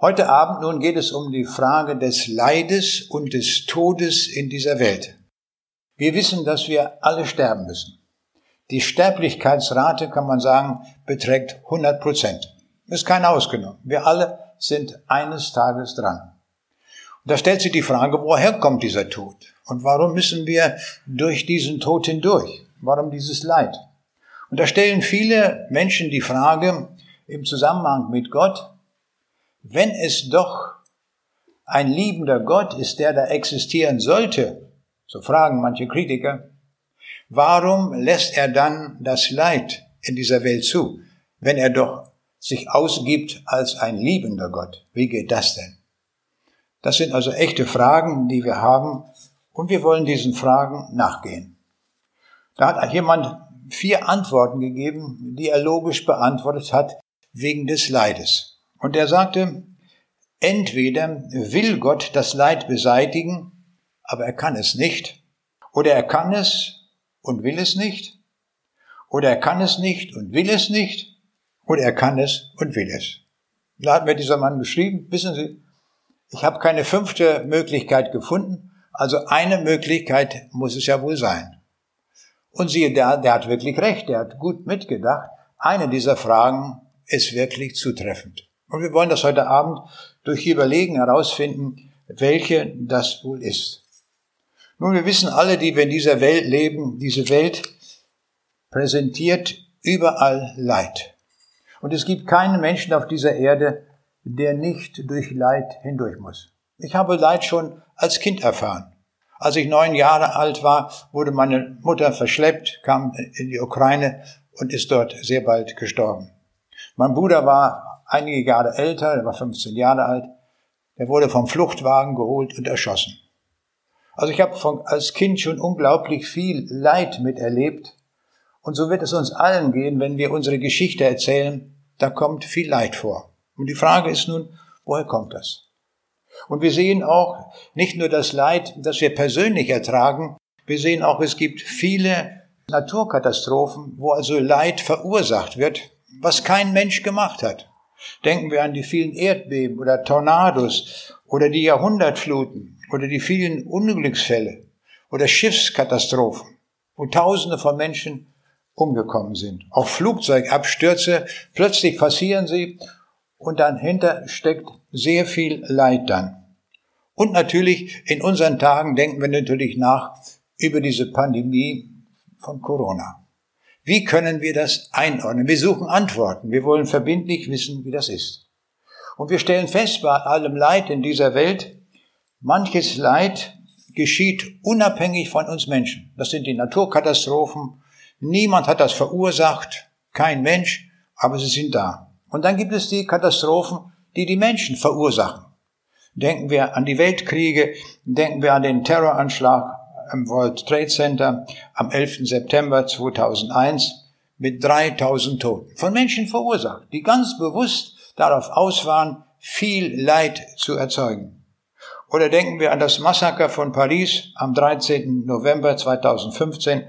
Heute Abend nun geht es um die Frage des Leides und des Todes in dieser Welt. Wir wissen, dass wir alle sterben müssen. Die Sterblichkeitsrate, kann man sagen, beträgt 100 Prozent. Ist keiner ausgenommen. Wir alle sind eines Tages dran. Und da stellt sich die Frage, woher kommt dieser Tod? Und warum müssen wir durch diesen Tod hindurch? Warum dieses Leid? Und da stellen viele Menschen die Frage im Zusammenhang mit Gott, wenn es doch ein liebender Gott ist, der da existieren sollte, so fragen manche Kritiker, warum lässt er dann das Leid in dieser Welt zu, wenn er doch sich ausgibt als ein liebender Gott? Wie geht das denn? Das sind also echte Fragen, die wir haben, und wir wollen diesen Fragen nachgehen. Da hat jemand vier Antworten gegeben, die er logisch beantwortet hat, wegen des Leides. Und er sagte, entweder will Gott das Leid beseitigen, aber er kann es nicht, oder er kann es und will es nicht, oder er kann es nicht und will es nicht, oder er kann es und will es. Da hat mir dieser Mann geschrieben, wissen Sie, ich habe keine fünfte Möglichkeit gefunden, also eine Möglichkeit muss es ja wohl sein. Und siehe da, der hat wirklich recht, der hat gut mitgedacht. Eine dieser Fragen ist wirklich zutreffend. Und wir wollen das heute Abend durch Überlegen herausfinden, welche das wohl ist. Nun, wir wissen alle, die wir in dieser Welt leben, diese Welt präsentiert überall Leid. Und es gibt keinen Menschen auf dieser Erde, der nicht durch Leid hindurch muss. Ich habe Leid schon als Kind erfahren. Als ich neun Jahre alt war, wurde meine Mutter verschleppt, kam in die Ukraine und ist dort sehr bald gestorben. Mein Bruder war einige Jahre älter, er war 15 Jahre alt, der wurde vom Fluchtwagen geholt und erschossen. Also ich habe als Kind schon unglaublich viel Leid miterlebt und so wird es uns allen gehen, wenn wir unsere Geschichte erzählen, da kommt viel Leid vor. Und die Frage ist nun, woher kommt das? Und wir sehen auch nicht nur das Leid, das wir persönlich ertragen, wir sehen auch, es gibt viele Naturkatastrophen, wo also Leid verursacht wird, was kein Mensch gemacht hat. Denken wir an die vielen Erdbeben oder Tornados oder die Jahrhundertfluten oder die vielen Unglücksfälle oder Schiffskatastrophen, wo Tausende von Menschen umgekommen sind. Auch Flugzeugabstürze, plötzlich passieren sie und dahinter steckt sehr viel Leid dann. Und natürlich in unseren Tagen denken wir natürlich nach über diese Pandemie von Corona. Wie können wir das einordnen? Wir suchen Antworten. Wir wollen verbindlich wissen, wie das ist. Und wir stellen fest, bei allem Leid in dieser Welt, manches Leid geschieht unabhängig von uns Menschen. Das sind die Naturkatastrophen. Niemand hat das verursacht, kein Mensch, aber sie sind da. Und dann gibt es die Katastrophen, die die Menschen verursachen. Denken wir an die Weltkriege, denken wir an den Terroranschlag im World Trade Center am 11. September 2001 mit 3000 Toten. Von Menschen verursacht, die ganz bewusst darauf aus waren, viel Leid zu erzeugen. Oder denken wir an das Massaker von Paris am 13. November 2015,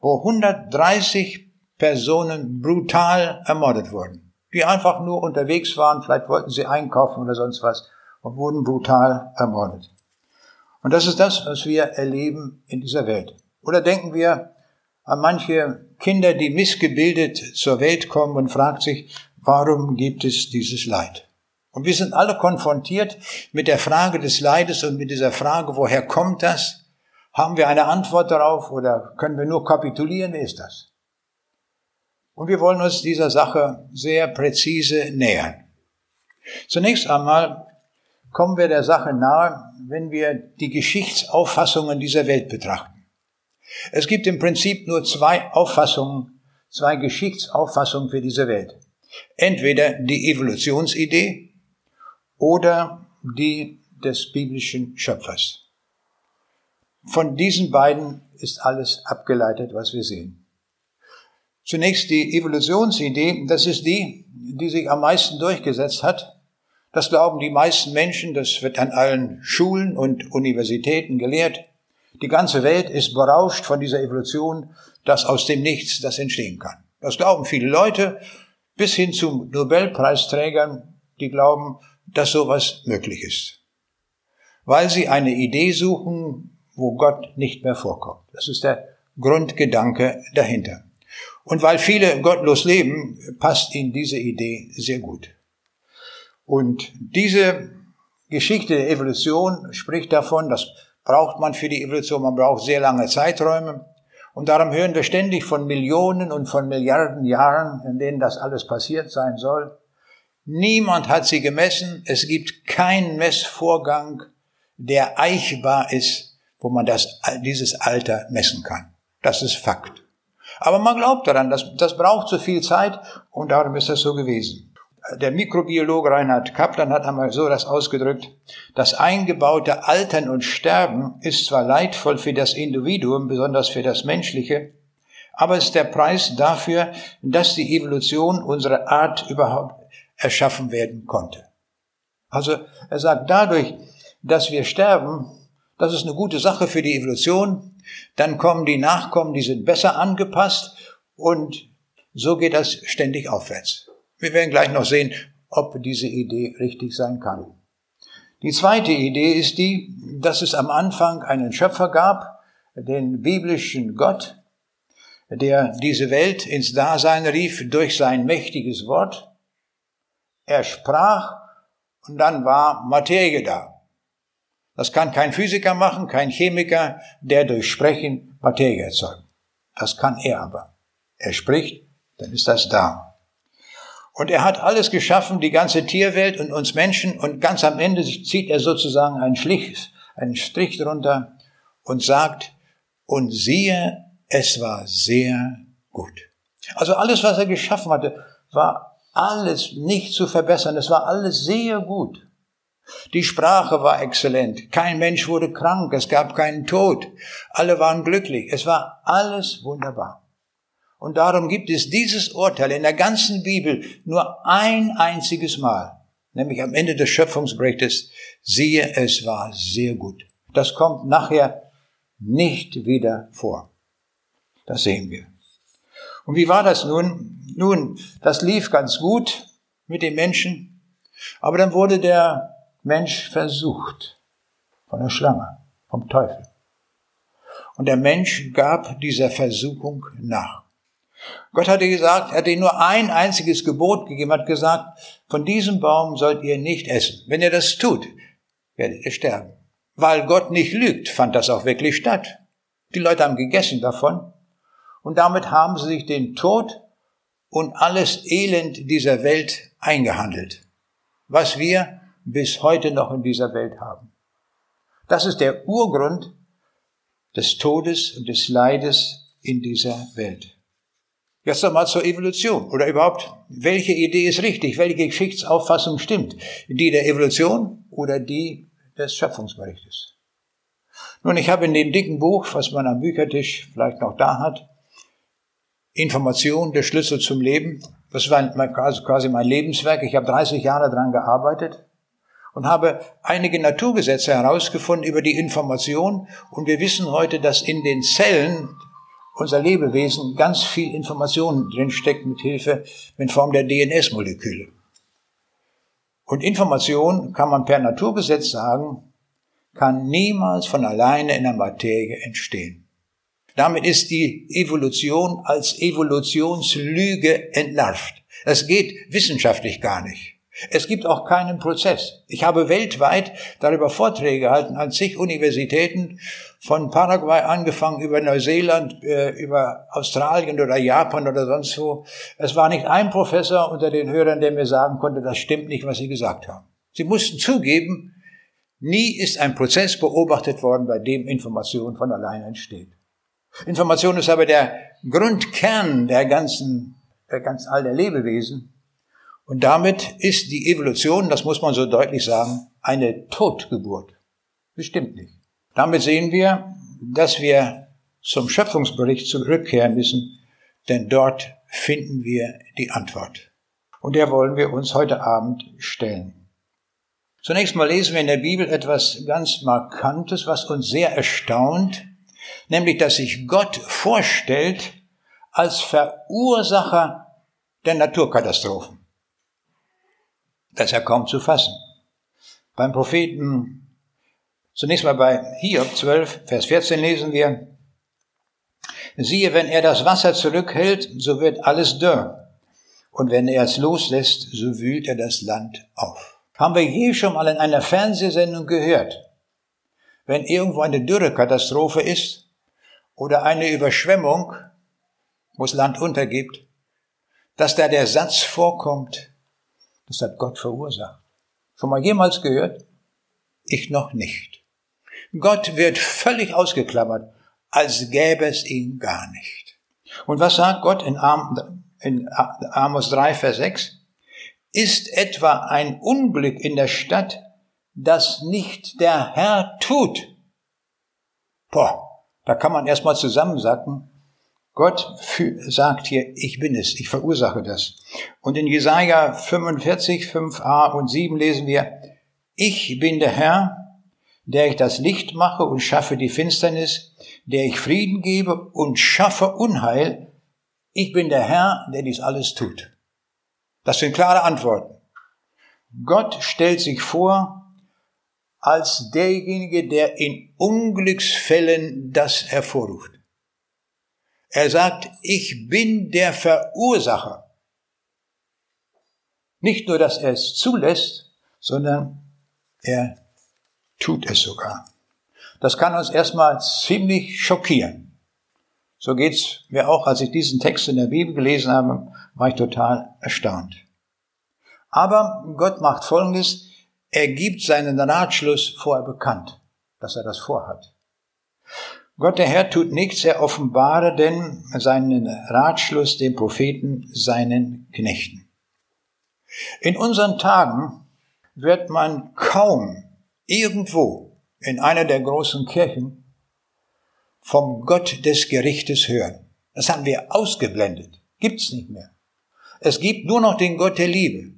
wo 130 Personen brutal ermordet wurden, die einfach nur unterwegs waren, vielleicht wollten sie einkaufen oder sonst was und wurden brutal ermordet. Und das ist das, was wir erleben in dieser Welt. Oder denken wir an manche Kinder, die missgebildet zur Welt kommen und fragt sich, warum gibt es dieses Leid? Und wir sind alle konfrontiert mit der Frage des Leides und mit dieser Frage, woher kommt das? Haben wir eine Antwort darauf oder können wir nur kapitulieren? Wer ist das? Und wir wollen uns dieser Sache sehr präzise nähern. Zunächst einmal kommen wir der Sache nahe, wenn wir die Geschichtsauffassungen dieser Welt betrachten. Es gibt im Prinzip nur zwei Auffassungen, zwei Geschichtsauffassungen für diese Welt. Entweder die Evolutionsidee oder die des biblischen Schöpfers. Von diesen beiden ist alles abgeleitet, was wir sehen. Zunächst die Evolutionsidee, das ist die, die sich am meisten durchgesetzt hat das glauben die meisten Menschen, das wird an allen Schulen und Universitäten gelehrt. Die ganze Welt ist berauscht von dieser Evolution, dass aus dem Nichts das entstehen kann. Das glauben viele Leute, bis hin zu Nobelpreisträgern, die glauben, dass sowas möglich ist. Weil sie eine Idee suchen, wo Gott nicht mehr vorkommt. Das ist der Grundgedanke dahinter. Und weil viele gottlos leben, passt ihnen diese Idee sehr gut. Und diese Geschichte der Evolution spricht davon, das braucht man für die Evolution, man braucht sehr lange Zeiträume. Und darum hören wir ständig von Millionen und von Milliarden Jahren, in denen das alles passiert sein soll. Niemand hat sie gemessen. Es gibt keinen Messvorgang, der eichbar ist, wo man das, dieses Alter messen kann. Das ist Fakt. Aber man glaubt daran, das, das braucht so viel Zeit und darum ist das so gewesen. Der Mikrobiologe Reinhard Kaplan hat einmal so das ausgedrückt, das eingebaute Altern und Sterben ist zwar leidvoll für das Individuum, besonders für das Menschliche, aber es ist der Preis dafür, dass die Evolution unserer Art überhaupt erschaffen werden konnte. Also er sagt, dadurch, dass wir sterben, das ist eine gute Sache für die Evolution, dann kommen die Nachkommen, die sind besser angepasst und so geht das ständig aufwärts. Wir werden gleich noch sehen, ob diese Idee richtig sein kann. Die zweite Idee ist die, dass es am Anfang einen Schöpfer gab, den biblischen Gott, der diese Welt ins Dasein rief durch sein mächtiges Wort. Er sprach und dann war Materie da. Das kann kein Physiker machen, kein Chemiker, der durch Sprechen Materie erzeugt. Das kann er aber. Er spricht, dann ist das da. Und er hat alles geschaffen, die ganze Tierwelt und uns Menschen, und ganz am Ende zieht er sozusagen einen, Schlich, einen Strich drunter und sagt, und siehe, es war sehr gut. Also alles, was er geschaffen hatte, war alles nicht zu verbessern. Es war alles sehr gut. Die Sprache war exzellent. Kein Mensch wurde krank. Es gab keinen Tod. Alle waren glücklich. Es war alles wunderbar. Und darum gibt es dieses Urteil in der ganzen Bibel nur ein einziges Mal, nämlich am Ende des Schöpfungsberichtes, siehe, es war sehr gut. Das kommt nachher nicht wieder vor. Das sehen wir. Und wie war das nun? Nun, das lief ganz gut mit den Menschen, aber dann wurde der Mensch versucht von der Schlange, vom Teufel. Und der Mensch gab dieser Versuchung nach. Gott hatte gesagt, er hat ihnen nur ein einziges Gebot gegeben, hat gesagt, von diesem Baum sollt ihr nicht essen. Wenn ihr das tut, werdet ihr sterben. Weil Gott nicht lügt, fand das auch wirklich statt. Die Leute haben gegessen davon und damit haben sie sich den Tod und alles Elend dieser Welt eingehandelt. Was wir bis heute noch in dieser Welt haben. Das ist der Urgrund des Todes und des Leides in dieser Welt. Jetzt nochmal zur Evolution oder überhaupt, welche Idee ist richtig, welche Geschichtsauffassung stimmt? Die der Evolution oder die des Schöpfungsberichtes? Nun, ich habe in dem dicken Buch, was man am Büchertisch vielleicht noch da hat, Information, der Schlüssel zum Leben. Das war quasi mein Lebenswerk. Ich habe 30 Jahre daran gearbeitet und habe einige Naturgesetze herausgefunden über die Information und wir wissen heute, dass in den Zellen unser Lebewesen ganz viel Information drinsteckt mit Hilfe in Form der DNS-Moleküle. Und Information kann man per Naturgesetz sagen, kann niemals von alleine in der Materie entstehen. Damit ist die Evolution als Evolutionslüge entlarvt. Das geht wissenschaftlich gar nicht. Es gibt auch keinen Prozess. Ich habe weltweit darüber Vorträge gehalten an zig Universitäten, von Paraguay angefangen über Neuseeland, äh, über Australien oder Japan oder sonst wo. Es war nicht ein Professor unter den Hörern, der mir sagen konnte, das stimmt nicht, was Sie gesagt haben. Sie mussten zugeben, nie ist ein Prozess beobachtet worden, bei dem Information von allein entsteht. Information ist aber der Grundkern der ganzen, der ganz all der Lebewesen. Und damit ist die Evolution, das muss man so deutlich sagen, eine Totgeburt. Bestimmt nicht. Damit sehen wir, dass wir zum Schöpfungsbericht zurückkehren müssen, denn dort finden wir die Antwort. Und der wollen wir uns heute Abend stellen. Zunächst mal lesen wir in der Bibel etwas ganz Markantes, was uns sehr erstaunt, nämlich dass sich Gott vorstellt als Verursacher der Naturkatastrophen. Das ist ja kaum zu fassen. Beim Propheten, zunächst mal bei Hiob 12, Vers 14 lesen wir, siehe, wenn er das Wasser zurückhält, so wird alles dürr. Und wenn er es loslässt, so wühlt er das Land auf. Haben wir je schon mal in einer Fernsehsendung gehört, wenn irgendwo eine Dürrekatastrophe ist oder eine Überschwemmung, wo es Land untergibt, dass da der Satz vorkommt, das hat Gott verursacht. Schon mal jemals gehört? Ich noch nicht. Gott wird völlig ausgeklammert, als gäbe es ihn gar nicht. Und was sagt Gott in, Amos 3, Vers 6? Ist etwa ein Unglück in der Stadt, das nicht der Herr tut? Boah, da kann man erstmal zusammensacken. Gott sagt hier, ich bin es, ich verursache das. Und in Jesaja 45, 5a und 7 lesen wir, ich bin der Herr, der ich das Licht mache und schaffe die Finsternis, der ich Frieden gebe und schaffe Unheil. Ich bin der Herr, der dies alles tut. Das sind klare Antworten. Gott stellt sich vor als derjenige, der in Unglücksfällen das hervorruft. Er sagt, ich bin der Verursacher. Nicht nur, dass er es zulässt, sondern er tut es sogar. Das kann uns erstmal ziemlich schockieren. So geht's mir auch, als ich diesen Text in der Bibel gelesen habe, war ich total erstaunt. Aber Gott macht Folgendes, er gibt seinen Ratschluss vorher bekannt, dass er das vorhat. Gott der Herr tut nichts, er offenbare denn seinen Ratschluss den Propheten, seinen Knechten. In unseren Tagen wird man kaum irgendwo in einer der großen Kirchen vom Gott des Gerichtes hören. Das haben wir ausgeblendet. Gibt's nicht mehr. Es gibt nur noch den Gott der Liebe.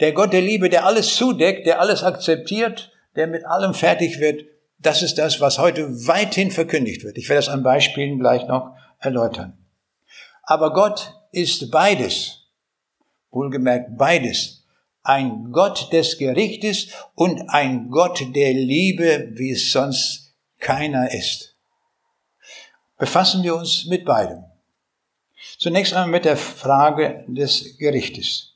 Der Gott der Liebe, der alles zudeckt, der alles akzeptiert, der mit allem fertig wird, das ist das, was heute weithin verkündigt wird. Ich werde das an Beispielen gleich noch erläutern. Aber Gott ist beides. Wohlgemerkt beides. Ein Gott des Gerichtes und ein Gott der Liebe, wie es sonst keiner ist. Befassen wir uns mit beidem. Zunächst einmal mit der Frage des Gerichtes.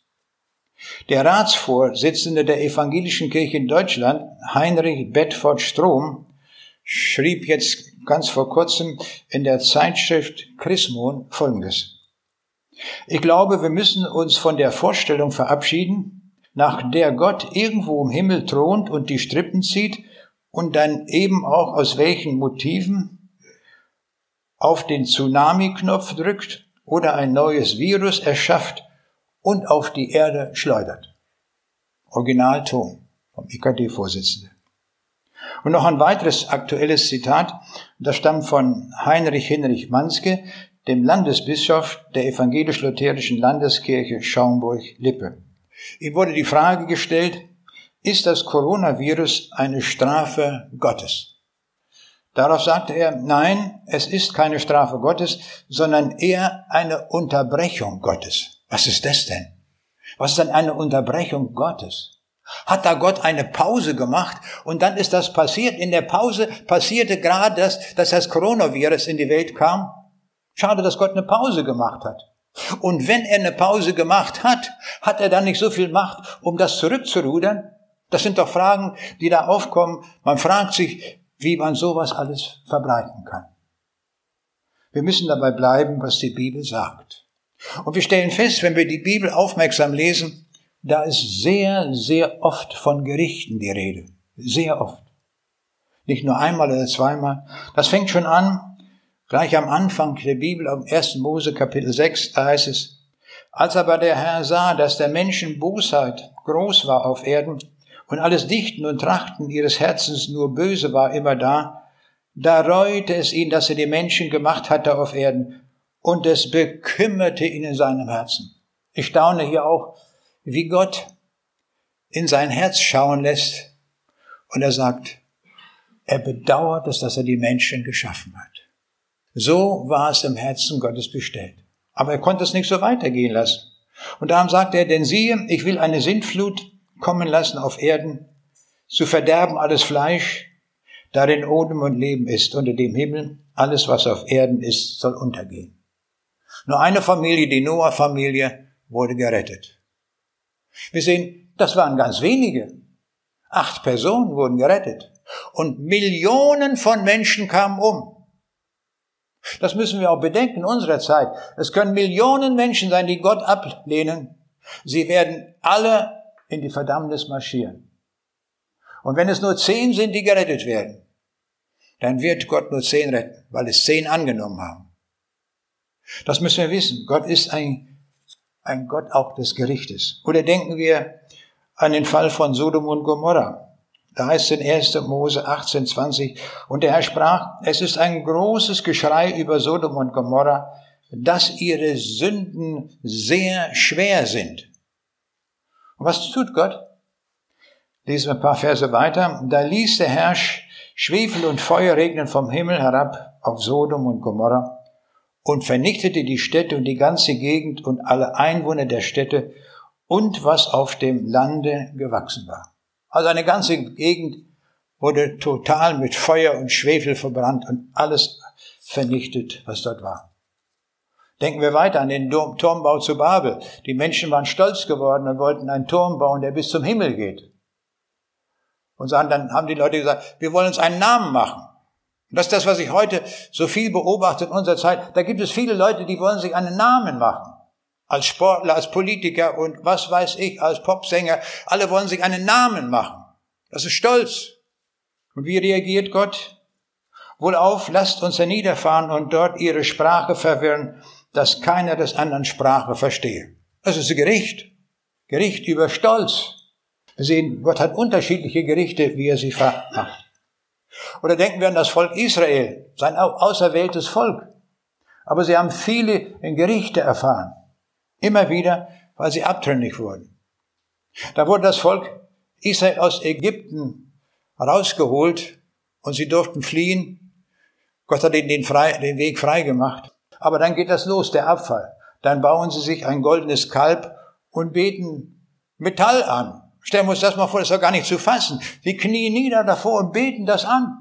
Der Ratsvorsitzende der Evangelischen Kirche in Deutschland, Heinrich Bedford Strom, schrieb jetzt ganz vor kurzem in der Zeitschrift Chrismon Folgendes. Ich glaube, wir müssen uns von der Vorstellung verabschieden, nach der Gott irgendwo im Himmel thront und die Strippen zieht und dann eben auch aus welchen Motiven auf den Tsunami-Knopf drückt oder ein neues Virus erschafft und auf die Erde schleudert. Originalton vom IKD-Vorsitzenden. Und noch ein weiteres aktuelles Zitat, das stammt von Heinrich Hinrich Manske, dem Landesbischof der evangelisch-lutherischen Landeskirche Schaumburg-Lippe. Ihm wurde die Frage gestellt, ist das Coronavirus eine Strafe Gottes? Darauf sagte er, nein, es ist keine Strafe Gottes, sondern eher eine Unterbrechung Gottes. Was ist das denn? Was ist denn eine Unterbrechung Gottes? Hat da Gott eine Pause gemacht und dann ist das passiert? In der Pause passierte gerade das, dass das Coronavirus in die Welt kam. Schade, dass Gott eine Pause gemacht hat. Und wenn er eine Pause gemacht hat, hat er dann nicht so viel Macht, um das zurückzurudern? Das sind doch Fragen, die da aufkommen. Man fragt sich, wie man sowas alles verbreiten kann. Wir müssen dabei bleiben, was die Bibel sagt. Und wir stellen fest, wenn wir die Bibel aufmerksam lesen, da ist sehr, sehr oft von Gerichten die Rede. Sehr oft. Nicht nur einmal oder zweimal. Das fängt schon an, gleich am Anfang der Bibel, am 1. Mose Kapitel 6, da heißt es, als aber der Herr sah, dass der Menschen Bosheit groß war auf Erden und alles Dichten und Trachten ihres Herzens nur böse war immer da, da reute es ihn, dass er die Menschen gemacht hatte auf Erden und es bekümmerte ihn in seinem Herzen. Ich staune hier auch, wie Gott in sein Herz schauen lässt und er sagt, er bedauert es, dass er die Menschen geschaffen hat. So war es im Herzen Gottes bestellt. Aber er konnte es nicht so weitergehen lassen. Und darum sagt er, denn siehe, ich will eine Sintflut kommen lassen auf Erden, zu verderben alles Fleisch, darin Odem und Leben ist, unter dem Himmel, alles was auf Erden ist, soll untergehen. Nur eine Familie, die Noah-Familie, wurde gerettet. Wir sehen, das waren ganz wenige. Acht Personen wurden gerettet. Und Millionen von Menschen kamen um. Das müssen wir auch bedenken in unserer Zeit. Es können Millionen Menschen sein, die Gott ablehnen. Sie werden alle in die Verdammnis marschieren. Und wenn es nur zehn sind, die gerettet werden, dann wird Gott nur zehn retten, weil es zehn angenommen haben. Das müssen wir wissen. Gott ist ein, ein Gott auch des Gerichtes. Oder denken wir an den Fall von Sodom und Gomorra. Da heißt es in 1. Mose 18, 20, und der Herr sprach, es ist ein großes Geschrei über Sodom und Gomorra, dass ihre Sünden sehr schwer sind. Und was tut Gott? Lesen wir ein paar Verse weiter. Da ließ der Herr Schwefel und Feuer regnen vom Himmel herab auf Sodom und Gomorra und vernichtete die Städte und die ganze Gegend und alle Einwohner der Städte und was auf dem Lande gewachsen war. Also eine ganze Gegend wurde total mit Feuer und Schwefel verbrannt und alles vernichtet, was dort war. Denken wir weiter an den Turmbau zu Babel. Die Menschen waren stolz geworden und wollten einen Turm bauen, der bis zum Himmel geht. Und dann haben die Leute gesagt, wir wollen uns einen Namen machen. Und das ist das, was ich heute so viel beobachte in unserer Zeit. Da gibt es viele Leute, die wollen sich einen Namen machen als Sportler, als Politiker und was weiß ich, als Popsänger. Alle wollen sich einen Namen machen. Das ist Stolz. Und wie reagiert Gott? Wohlauf, lasst uns herniederfahren und dort ihre Sprache verwirren, dass keiner des anderen Sprache verstehe. Das ist Gericht. Gericht über Stolz. Wir sehen, Gott hat unterschiedliche Gerichte, wie er sie macht. Oder denken wir an das Volk Israel, sein auserwähltes Volk. Aber sie haben viele Gerichte erfahren. Immer wieder, weil sie abtrünnig wurden. Da wurde das Volk Israel aus Ägypten rausgeholt und sie durften fliehen. Gott hat ihnen den, frei, den Weg frei gemacht. Aber dann geht das los, der Abfall. Dann bauen sie sich ein goldenes Kalb und beten Metall an. Stellen wir uns das mal vor, das ist doch gar nicht zu fassen. Sie knien nieder davor und beten das an.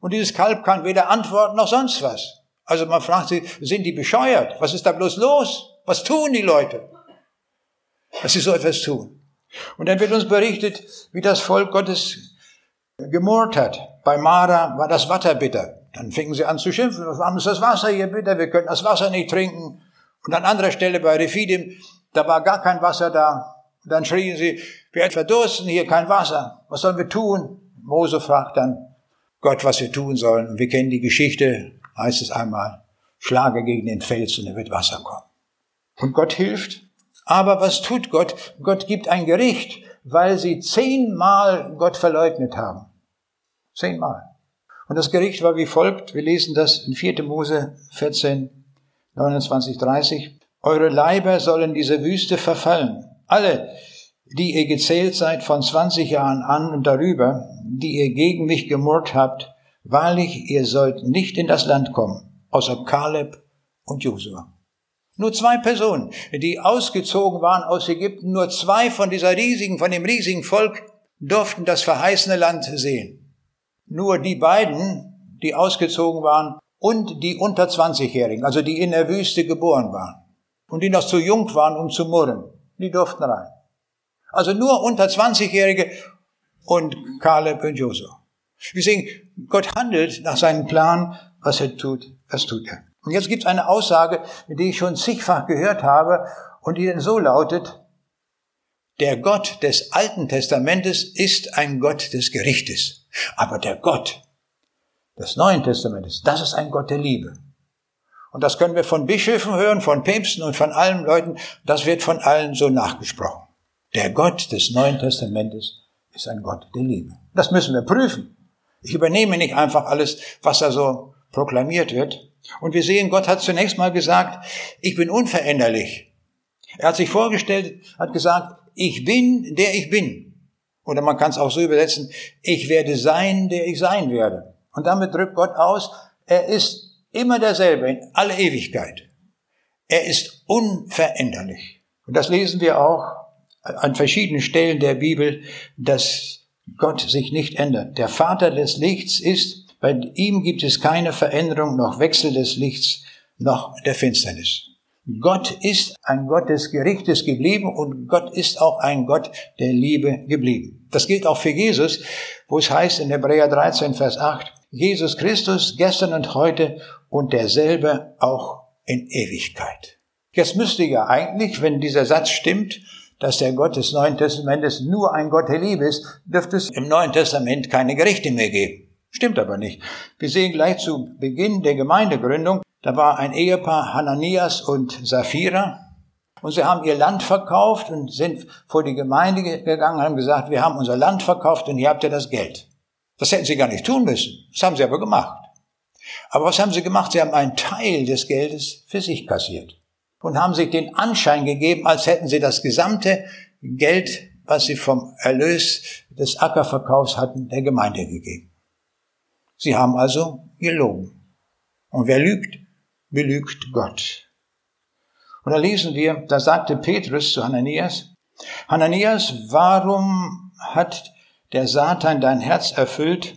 Und dieses Kalb kann weder antworten noch sonst was. Also man fragt sich, sind die bescheuert? Was ist da bloß los? Was tun die Leute? Dass sie so etwas tun. Und dann wird uns berichtet, wie das Volk Gottes gemurrt hat. Bei Mara war das Wasser bitter. Dann fingen sie an zu schimpfen. Warum ist das Wasser hier bitter? Wir können das Wasser nicht trinken. Und an anderer Stelle bei Rephidim, da war gar kein Wasser da. Und dann schrien sie, wir verdursten hier kein Wasser. Was sollen wir tun? Mose fragt dann Gott, was wir tun sollen. Und wir kennen die Geschichte, heißt es einmal, schlage gegen den Fels und er wird Wasser kommen. Und Gott hilft. Aber was tut Gott? Gott gibt ein Gericht, weil sie zehnmal Gott verleugnet haben. Zehnmal. Und das Gericht war wie folgt. Wir lesen das in 4. Mose 14, 29, 30. Eure Leiber sollen diese Wüste verfallen. Alle, die ihr gezählt seid von 20 Jahren an und darüber, die ihr gegen mich gemurrt habt, wahrlich, ihr sollt nicht in das Land kommen, außer Kaleb und Josua. Nur zwei Personen, die ausgezogen waren aus Ägypten, nur zwei von dieser riesigen, von dem riesigen Volk durften das verheißene Land sehen. Nur die beiden, die ausgezogen waren und die unter 20-Jährigen, also die in der Wüste geboren waren und die noch zu jung waren, um zu murren, die durften rein. Also nur unter 20-Jährige und Kaleb und Josua. Wir sehen, Gott handelt nach seinem Plan, was er tut, das tut er. Und jetzt gibt es eine Aussage, die ich schon zigfach gehört habe und die denn so lautet, der Gott des Alten Testamentes ist ein Gott des Gerichtes. Aber der Gott des Neuen Testamentes, das ist ein Gott der Liebe. Und das können wir von Bischöfen hören, von Päpsten und von allen Leuten. Das wird von allen so nachgesprochen. Der Gott des Neuen Testamentes ist ein Gott der Liebe. Das müssen wir prüfen. Ich übernehme nicht einfach alles, was da so proklamiert wird, und wir sehen, Gott hat zunächst mal gesagt, ich bin unveränderlich. Er hat sich vorgestellt, hat gesagt, ich bin, der ich bin. Oder man kann es auch so übersetzen, ich werde sein, der ich sein werde. Und damit drückt Gott aus, er ist immer derselbe in alle Ewigkeit. Er ist unveränderlich. Und das lesen wir auch an verschiedenen Stellen der Bibel, dass Gott sich nicht ändert. Der Vater des Lichts ist, bei ihm gibt es keine Veränderung noch Wechsel des Lichts noch der Finsternis. Gott ist ein Gott des Gerichtes geblieben und Gott ist auch ein Gott der Liebe geblieben. Das gilt auch für Jesus, wo es heißt in Hebräer 13, Vers 8, Jesus Christus gestern und heute und derselbe auch in Ewigkeit. Jetzt müsste ja eigentlich, wenn dieser Satz stimmt, dass der Gott des Neuen Testamentes nur ein Gott der Liebe ist, dürfte es im Neuen Testament keine Gerichte mehr geben. Stimmt aber nicht. Wir sehen gleich zu Beginn der Gemeindegründung, da war ein Ehepaar Hananias und Sapphira und sie haben ihr Land verkauft und sind vor die Gemeinde gegangen und haben gesagt, wir haben unser Land verkauft und hier habt ihr das Geld. Das hätten sie gar nicht tun müssen. Das haben sie aber gemacht. Aber was haben sie gemacht? Sie haben einen Teil des Geldes für sich kassiert und haben sich den Anschein gegeben, als hätten sie das gesamte Geld, was sie vom Erlös des Ackerverkaufs hatten, der Gemeinde gegeben. Sie haben also gelogen. Und wer lügt, belügt Gott. Und da lesen wir, da sagte Petrus zu Hananias, Hananias, warum hat der Satan dein Herz erfüllt,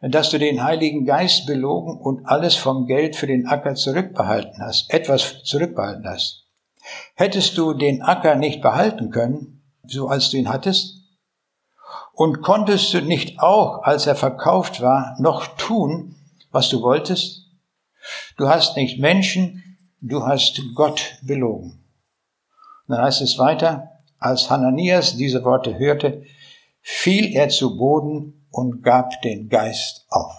dass du den Heiligen Geist belogen und alles vom Geld für den Acker zurückbehalten hast, etwas zurückbehalten hast. Hättest du den Acker nicht behalten können, so als du ihn hattest? Und konntest du nicht auch, als er verkauft war, noch tun, was du wolltest? Du hast nicht Menschen, du hast Gott belogen. Dann heißt es weiter, als Hananias diese Worte hörte, fiel er zu Boden und gab den Geist auf.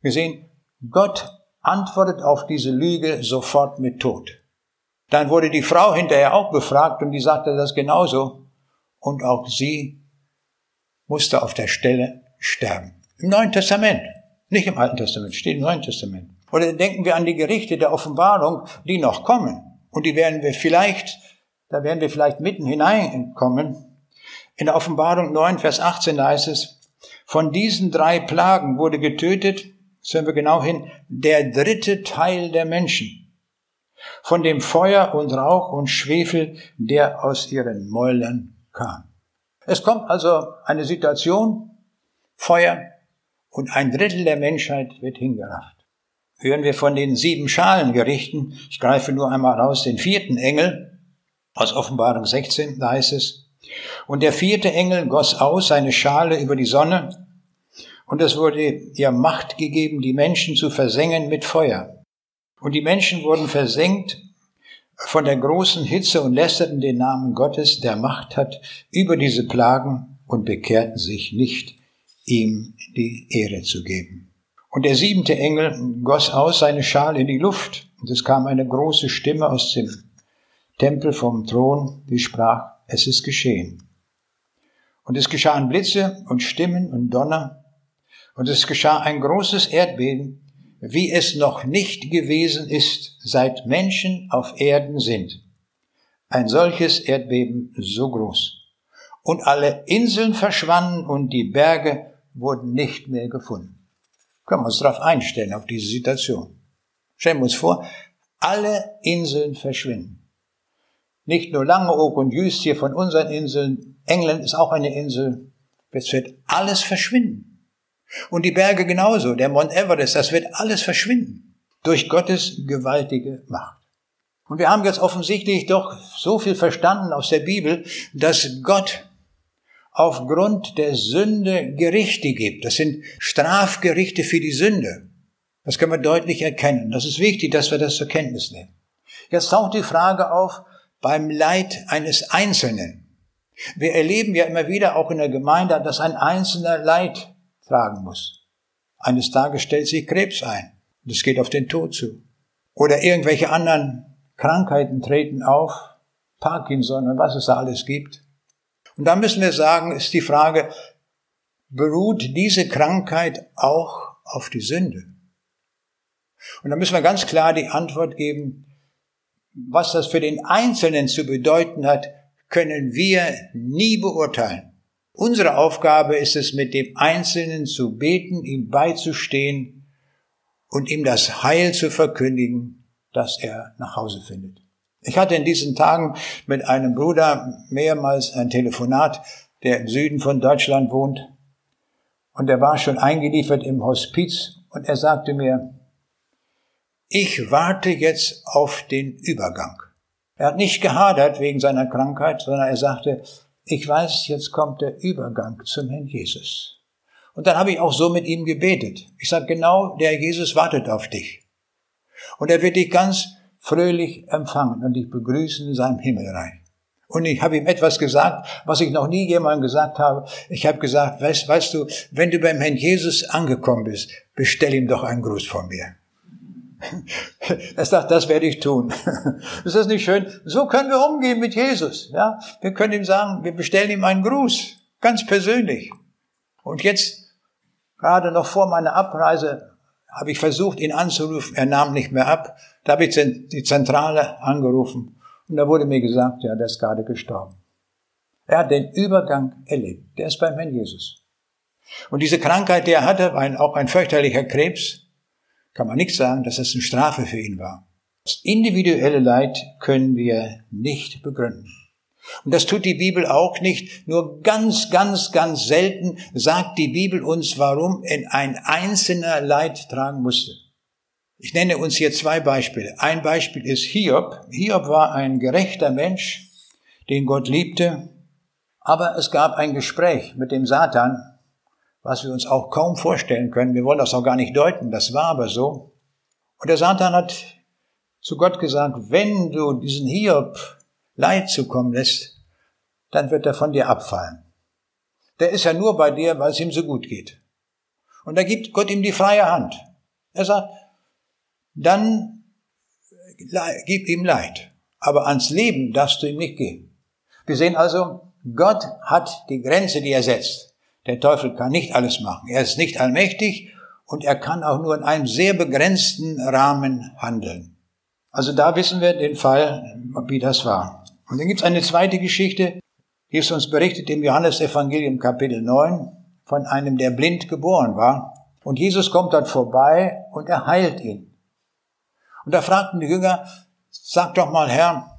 Wir sehen, Gott antwortet auf diese Lüge sofort mit Tod. Dann wurde die Frau hinterher auch befragt und die sagte das genauso. Und auch sie musste auf der Stelle sterben. Im Neuen Testament. Nicht im Alten Testament, steht im Neuen Testament. Oder denken wir an die Gerichte der Offenbarung, die noch kommen. Und die werden wir vielleicht, da werden wir vielleicht mitten hineinkommen. In der Offenbarung 9, Vers 18 heißt es, von diesen drei Plagen wurde getötet, hören wir genau hin, der dritte Teil der Menschen. Von dem Feuer und Rauch und Schwefel, der aus ihren Mäulern kam. Es kommt also eine Situation, Feuer und ein Drittel der Menschheit wird hingerafft. Hören wir von den sieben Schalengerichten, ich greife nur einmal raus den vierten Engel aus Offenbarung 16, da heißt es, und der vierte Engel goss aus seine Schale über die Sonne, und es wurde ihr Macht gegeben, die Menschen zu versengen mit Feuer. Und die Menschen wurden versenkt von der großen Hitze und lästerten den Namen Gottes, der Macht hat, über diese Plagen und bekehrten sich nicht, ihm die Ehre zu geben. Und der siebente Engel goss aus seine Schale in die Luft, und es kam eine große Stimme aus dem Tempel vom Thron, die sprach, es ist geschehen. Und es geschahen Blitze und Stimmen und Donner, und es geschah ein großes Erdbeben, wie es noch nicht gewesen ist, seit Menschen auf Erden sind. Ein solches Erdbeben so groß. Und alle Inseln verschwanden und die Berge wurden nicht mehr gefunden. Können wir uns darauf einstellen, auf diese Situation. Stellen wir uns vor, alle Inseln verschwinden. Nicht nur Langeoog und Jüst hier von unseren Inseln, England ist auch eine Insel. Es wird alles verschwinden. Und die Berge genauso, der Mount Everest, das wird alles verschwinden. Durch Gottes gewaltige Macht. Und wir haben jetzt offensichtlich doch so viel verstanden aus der Bibel, dass Gott aufgrund der Sünde Gerichte gibt. Das sind Strafgerichte für die Sünde. Das können wir deutlich erkennen. Das ist wichtig, dass wir das zur Kenntnis nehmen. Jetzt taucht die Frage auf, beim Leid eines Einzelnen. Wir erleben ja immer wieder auch in der Gemeinde, dass ein Einzelner Leid tragen muss. Eines Tages stellt sich Krebs ein es geht auf den Tod zu. Oder irgendwelche anderen Krankheiten treten auf, Parkinson und was es da alles gibt. Und da müssen wir sagen, ist die Frage, beruht diese Krankheit auch auf die Sünde? Und da müssen wir ganz klar die Antwort geben, was das für den Einzelnen zu bedeuten hat, können wir nie beurteilen. Unsere Aufgabe ist es, mit dem Einzelnen zu beten, ihm beizustehen und ihm das Heil zu verkündigen, dass er nach Hause findet. Ich hatte in diesen Tagen mit einem Bruder mehrmals ein Telefonat. der im Süden von Deutschland wohnt. Und er war schon eingeliefert im Hospiz und er sagte mir, ich warte jetzt auf den Übergang. Er hat nicht gehadert wegen seiner Krankheit, sondern er sagte, ich weiß, jetzt kommt der Übergang zum Herrn Jesus. Und dann habe ich auch so mit ihm gebetet. Ich sage, genau, der Jesus wartet auf dich. Und er wird dich ganz fröhlich empfangen und dich begrüßen in seinem Himmelreich. Und ich habe ihm etwas gesagt, was ich noch nie jemandem gesagt habe. Ich habe gesagt, weißt, weißt du, wenn du beim Herrn Jesus angekommen bist, bestell ihm doch einen Gruß von mir. Er sagt, das werde ich tun. Ist das nicht schön? So können wir umgehen mit Jesus. Ja, wir können ihm sagen, wir bestellen ihm einen Gruß, ganz persönlich. Und jetzt, gerade noch vor meiner Abreise, habe ich versucht, ihn anzurufen. Er nahm nicht mehr ab. Da habe ich die Zentrale angerufen. Und da wurde mir gesagt, ja, der ist gerade gestorben. Er hat den Übergang erlebt. Der ist beim Herrn Jesus. Und diese Krankheit, die er hatte, war auch ein fürchterlicher Krebs, kann man nicht sagen, dass das eine Strafe für ihn war. Das individuelle Leid können wir nicht begründen. Und das tut die Bibel auch nicht. Nur ganz, ganz, ganz selten sagt die Bibel uns, warum ein einzelner Leid tragen musste. Ich nenne uns hier zwei Beispiele. Ein Beispiel ist Hiob. Hiob war ein gerechter Mensch, den Gott liebte. Aber es gab ein Gespräch mit dem Satan, was wir uns auch kaum vorstellen können. Wir wollen das auch gar nicht deuten, das war aber so. Und der Satan hat zu Gott gesagt, wenn du diesen Hiob Leid zukommen lässt, dann wird er von dir abfallen. Der ist ja nur bei dir, weil es ihm so gut geht. Und da gibt Gott ihm die freie Hand. Er sagt, dann gib ihm Leid. Aber ans Leben darfst du ihm nicht gehen. Wir sehen also, Gott hat die Grenze, die er setzt. Der Teufel kann nicht alles machen. Er ist nicht allmächtig und er kann auch nur in einem sehr begrenzten Rahmen handeln. Also da wissen wir den Fall, wie das war. Und dann gibt es eine zweite Geschichte, die ist uns berichtet im Johannesevangelium Kapitel 9 von einem, der blind geboren war. Und Jesus kommt dort vorbei und er heilt ihn. Und da fragten die Jünger, sag doch mal, Herr,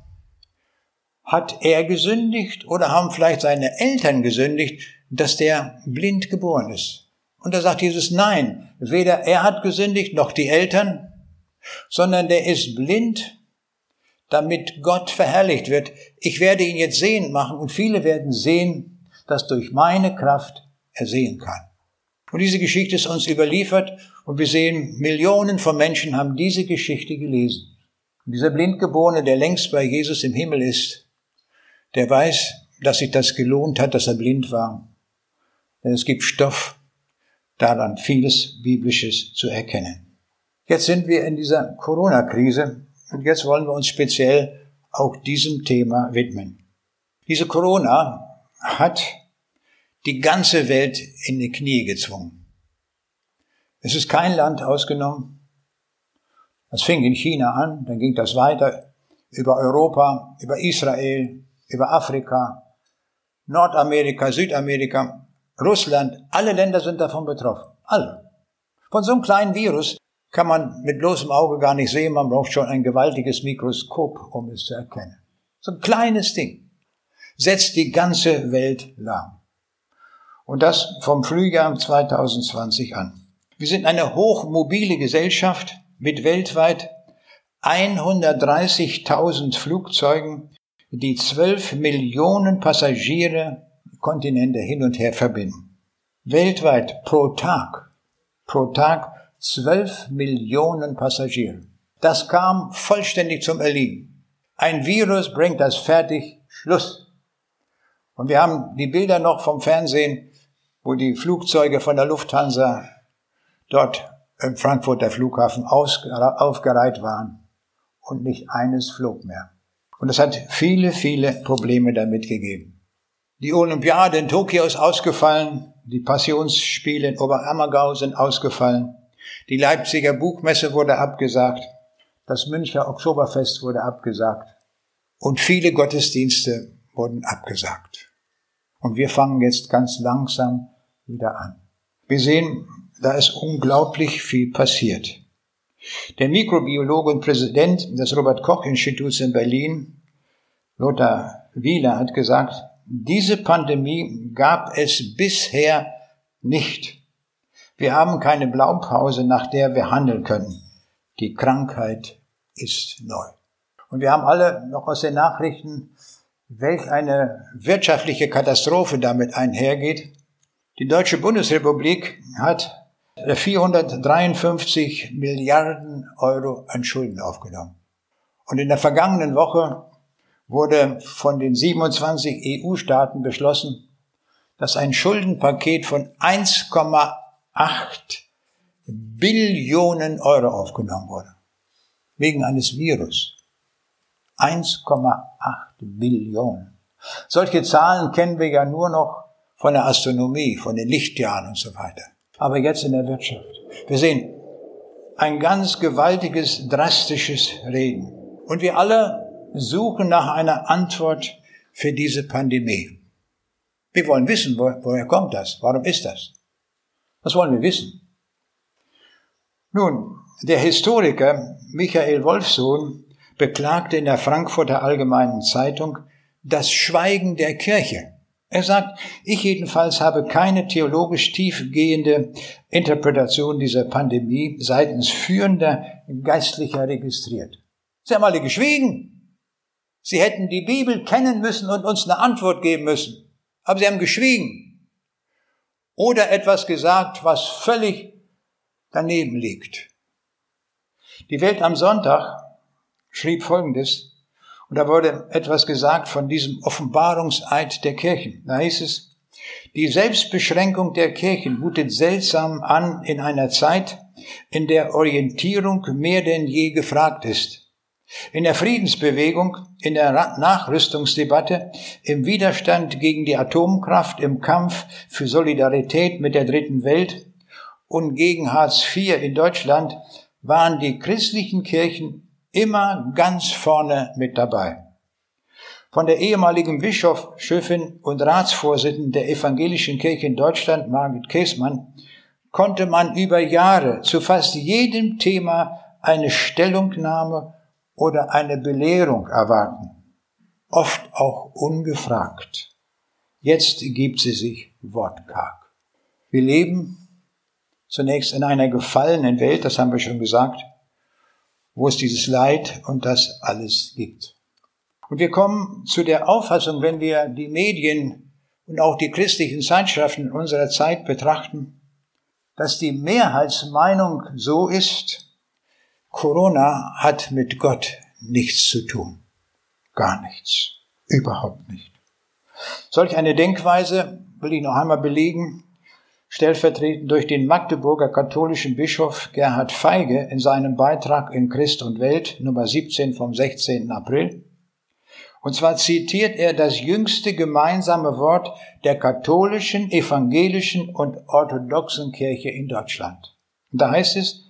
hat er gesündigt oder haben vielleicht seine Eltern gesündigt, dass der blind geboren ist. Und da sagt Jesus, nein, weder er hat gesündigt noch die Eltern, sondern der ist blind, damit Gott verherrlicht wird. Ich werde ihn jetzt sehend machen und viele werden sehen, dass durch meine Kraft er sehen kann. Und diese Geschichte ist uns überliefert und wir sehen, Millionen von Menschen haben diese Geschichte gelesen. Und dieser Blindgeborene, der längst bei Jesus im Himmel ist, der weiß, dass sich das gelohnt hat, dass er blind war. Denn es gibt Stoff, daran vieles Biblisches zu erkennen. Jetzt sind wir in dieser Corona-Krise und jetzt wollen wir uns speziell auch diesem Thema widmen. Diese Corona hat die ganze Welt in die Knie gezwungen. Es ist kein Land ausgenommen. Das fing in China an, dann ging das weiter über Europa, über Israel, über Afrika, Nordamerika, Südamerika. Russland, alle Länder sind davon betroffen. Alle. Von so einem kleinen Virus kann man mit bloßem Auge gar nicht sehen. Man braucht schon ein gewaltiges Mikroskop, um es zu erkennen. So ein kleines Ding setzt die ganze Welt lahm. Und das vom Frühjahr 2020 an. Wir sind eine hochmobile Gesellschaft mit weltweit 130.000 Flugzeugen, die 12 Millionen Passagiere Kontinente hin und her verbinden. Weltweit pro Tag, pro Tag 12 Millionen Passagiere. Das kam vollständig zum Erliegen. Ein Virus bringt das fertig, Schluss. Und wir haben die Bilder noch vom Fernsehen, wo die Flugzeuge von der Lufthansa dort im Frankfurter Flughafen aufgereiht waren und nicht eines flog mehr. Und es hat viele, viele Probleme damit gegeben. Die Olympiade in Tokio ist ausgefallen, die Passionsspiele in Oberammergau sind ausgefallen, die Leipziger Buchmesse wurde abgesagt, das Müncher Oktoberfest wurde abgesagt und viele Gottesdienste wurden abgesagt. Und wir fangen jetzt ganz langsam wieder an. Wir sehen, da ist unglaublich viel passiert. Der Mikrobiologe und Präsident des Robert Koch Instituts in Berlin, Lothar Wieler, hat gesagt, diese Pandemie gab es bisher nicht. Wir haben keine Blaupause, nach der wir handeln können. Die Krankheit ist neu. Und wir haben alle noch aus den Nachrichten, welch eine wirtschaftliche Katastrophe damit einhergeht. Die Deutsche Bundesrepublik hat 453 Milliarden Euro an Schulden aufgenommen. Und in der vergangenen Woche wurde von den 27 EU-Staaten beschlossen, dass ein Schuldenpaket von 1,8 Billionen Euro aufgenommen wurde. Wegen eines Virus. 1,8 Billionen. Solche Zahlen kennen wir ja nur noch von der Astronomie, von den Lichtjahren und so weiter aber jetzt in der Wirtschaft. Wir sehen ein ganz gewaltiges, drastisches Reden. Und wir alle suchen nach einer Antwort für diese Pandemie. Wir wollen wissen, wo, woher kommt das? Warum ist das? Das wollen wir wissen. Nun, der Historiker Michael Wolfsohn beklagte in der Frankfurter Allgemeinen Zeitung das Schweigen der Kirche. Er sagt, ich jedenfalls habe keine theologisch tiefgehende Interpretation dieser Pandemie seitens führender Geistlicher registriert. Sie haben alle geschwiegen. Sie hätten die Bibel kennen müssen und uns eine Antwort geben müssen. Aber sie haben geschwiegen. Oder etwas gesagt, was völlig daneben liegt. Die Welt am Sonntag schrieb Folgendes. Und da wurde etwas gesagt von diesem Offenbarungseid der Kirchen. Da hieß es, die Selbstbeschränkung der Kirchen mutet seltsam an in einer Zeit, in der Orientierung mehr denn je gefragt ist. In der Friedensbewegung, in der Nachrüstungsdebatte, im Widerstand gegen die Atomkraft, im Kampf für Solidarität mit der dritten Welt und gegen Hartz IV in Deutschland waren die christlichen Kirchen immer ganz vorne mit dabei. Von der ehemaligen Bischofin und Ratsvorsitzenden der Evangelischen Kirche in Deutschland, Margit Käßmann, konnte man über Jahre zu fast jedem Thema eine Stellungnahme oder eine Belehrung erwarten, oft auch ungefragt. Jetzt gibt sie sich wortkarg. Wir leben zunächst in einer gefallenen Welt, das haben wir schon gesagt, wo es dieses Leid und das alles gibt. Und wir kommen zu der Auffassung, wenn wir die Medien und auch die christlichen Zeitschriften unserer Zeit betrachten, dass die Mehrheitsmeinung so ist, Corona hat mit Gott nichts zu tun. Gar nichts. Überhaupt nicht. Solch eine Denkweise will ich noch einmal belegen stellvertretend durch den Magdeburger katholischen Bischof Gerhard Feige in seinem Beitrag in Christ und Welt Nummer 17 vom 16. April. Und zwar zitiert er das jüngste gemeinsame Wort der katholischen, evangelischen und orthodoxen Kirche in Deutschland. Und da heißt es,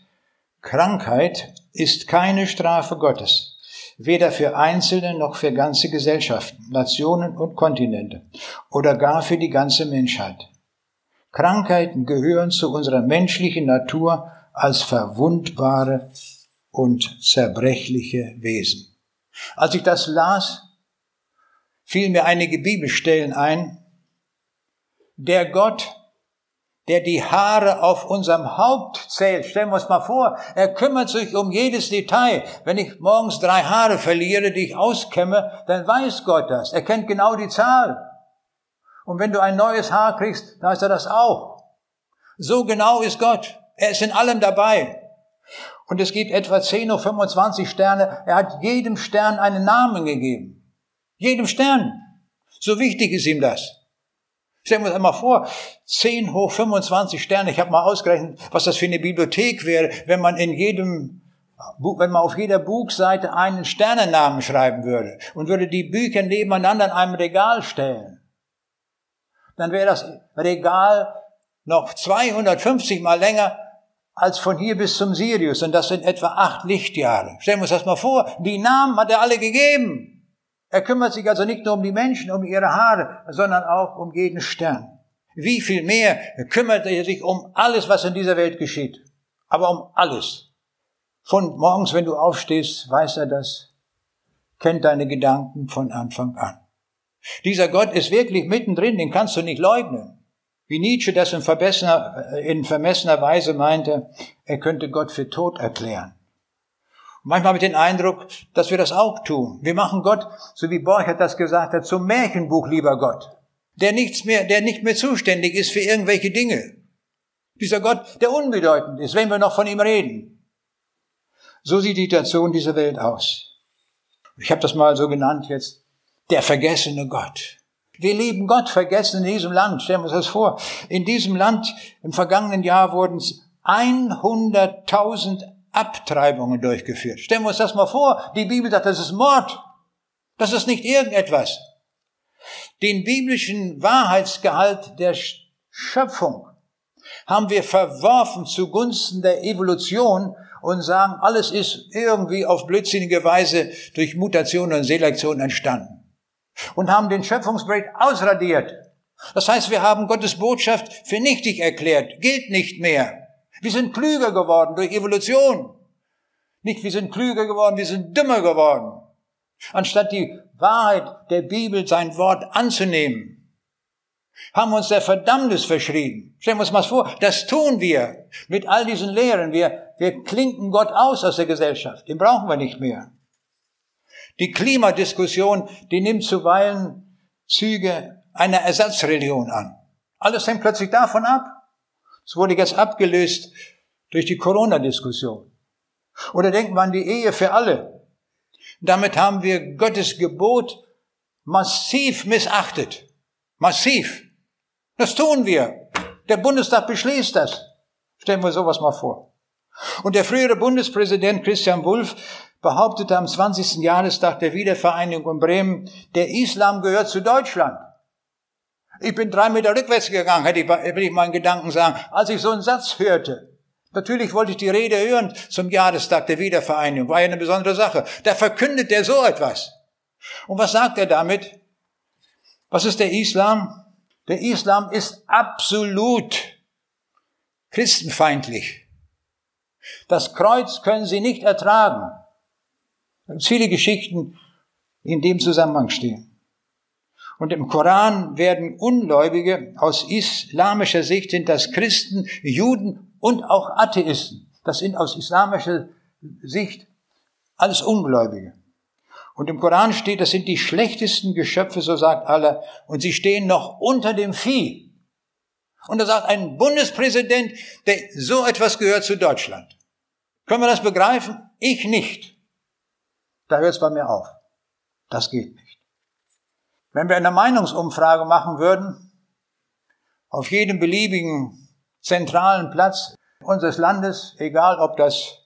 Krankheit ist keine Strafe Gottes, weder für Einzelne noch für ganze Gesellschaften, Nationen und Kontinente oder gar für die ganze Menschheit. Krankheiten gehören zu unserer menschlichen Natur als verwundbare und zerbrechliche Wesen. Als ich das las, fielen mir einige Bibelstellen ein. Der Gott, der die Haare auf unserem Haupt zählt, stellen wir uns mal vor, er kümmert sich um jedes Detail. Wenn ich morgens drei Haare verliere, die ich auskämme, dann weiß Gott das. Er kennt genau die Zahl. Und wenn du ein neues Haar kriegst, dann ist er das auch. So genau ist Gott. Er ist in allem dabei. Und es gibt etwa 10 oder 25 Sterne. Er hat jedem Stern einen Namen gegeben. Jedem Stern. So wichtig ist ihm das. Stellen wir uns einmal vor, 10 hoch 25 Sterne. Ich habe mal ausgerechnet, was das für eine Bibliothek wäre, wenn man in jedem wenn man auf jeder Buchseite einen Sternennamen schreiben würde und würde die Bücher nebeneinander in einem Regal stellen dann wäre das Regal noch 250 mal länger als von hier bis zum Sirius. Und das sind etwa acht Lichtjahre. Stellen wir uns das mal vor. Die Namen hat er alle gegeben. Er kümmert sich also nicht nur um die Menschen, um ihre Haare, sondern auch um jeden Stern. Wie viel mehr kümmert er sich um alles, was in dieser Welt geschieht. Aber um alles. Von morgens, wenn du aufstehst, weiß er das, kennt deine Gedanken von Anfang an. Dieser Gott ist wirklich mittendrin, den kannst du nicht leugnen. Wie Nietzsche das in, in vermessener Weise meinte, er könnte Gott für tot erklären. Manchmal habe ich den Eindruck, dass wir das auch tun. Wir machen Gott, so wie Borchert das gesagt hat, zum Märchenbuch, lieber Gott, der nichts mehr, der nicht mehr zuständig ist für irgendwelche Dinge. Dieser Gott, der unbedeutend ist, wenn wir noch von ihm reden. So sieht die Situation dieser Welt aus. Ich habe das mal so genannt jetzt, der vergessene Gott. Wir lieben Gott vergessen in diesem Land. Stellen wir uns das vor. In diesem Land im vergangenen Jahr wurden 100.000 Abtreibungen durchgeführt. Stellen wir uns das mal vor. Die Bibel sagt, das ist Mord. Das ist nicht irgendetwas. Den biblischen Wahrheitsgehalt der Schöpfung haben wir verworfen zugunsten der Evolution und sagen, alles ist irgendwie auf blödsinnige Weise durch Mutation und Selektion entstanden und haben den Schöpfungsbericht ausradiert. Das heißt, wir haben Gottes Botschaft für nichtig erklärt, gilt nicht mehr. Wir sind klüger geworden durch Evolution. Nicht wir sind klüger geworden, wir sind dümmer geworden. Anstatt die Wahrheit der Bibel, sein Wort anzunehmen, haben wir uns der Verdammnis verschrieben. Stellen wir uns mal vor, das tun wir mit all diesen Lehren. Wir, wir klinken Gott aus aus der Gesellschaft. Den brauchen wir nicht mehr. Die Klimadiskussion, die nimmt zuweilen Züge einer Ersatzreligion an. Alles hängt plötzlich davon ab. Es wurde jetzt abgelöst durch die Corona-Diskussion. Oder denken wir an die Ehe für alle. Damit haben wir Gottes Gebot massiv missachtet. Massiv. Das tun wir. Der Bundestag beschließt das. Stellen wir sowas mal vor. Und der frühere Bundespräsident Christian Wulff behauptete am 20. Jahrestag der Wiedervereinigung in Bremen, der Islam gehört zu Deutschland. Ich bin drei Meter rückwärts gegangen, hätte ich, will ich meinen Gedanken sagen, als ich so einen Satz hörte. Natürlich wollte ich die Rede hören zum Jahrestag der Wiedervereinigung, war ja eine besondere Sache. Da verkündet er so etwas. Und was sagt er damit? Was ist der Islam? Der Islam ist absolut christenfeindlich. Das Kreuz können sie nicht ertragen. Viele Geschichten in dem Zusammenhang stehen. Und im Koran werden Ungläubige aus islamischer Sicht sind das Christen, Juden und auch Atheisten. Das sind aus islamischer Sicht alles Ungläubige. Und im Koran steht, das sind die schlechtesten Geschöpfe, so sagt Allah, und sie stehen noch unter dem Vieh. Und da sagt ein Bundespräsident, der so etwas gehört zu Deutschland. Können wir das begreifen? Ich nicht. Da hört es bei mir auf. Das geht nicht. Wenn wir eine Meinungsumfrage machen würden, auf jedem beliebigen zentralen Platz unseres Landes, egal ob das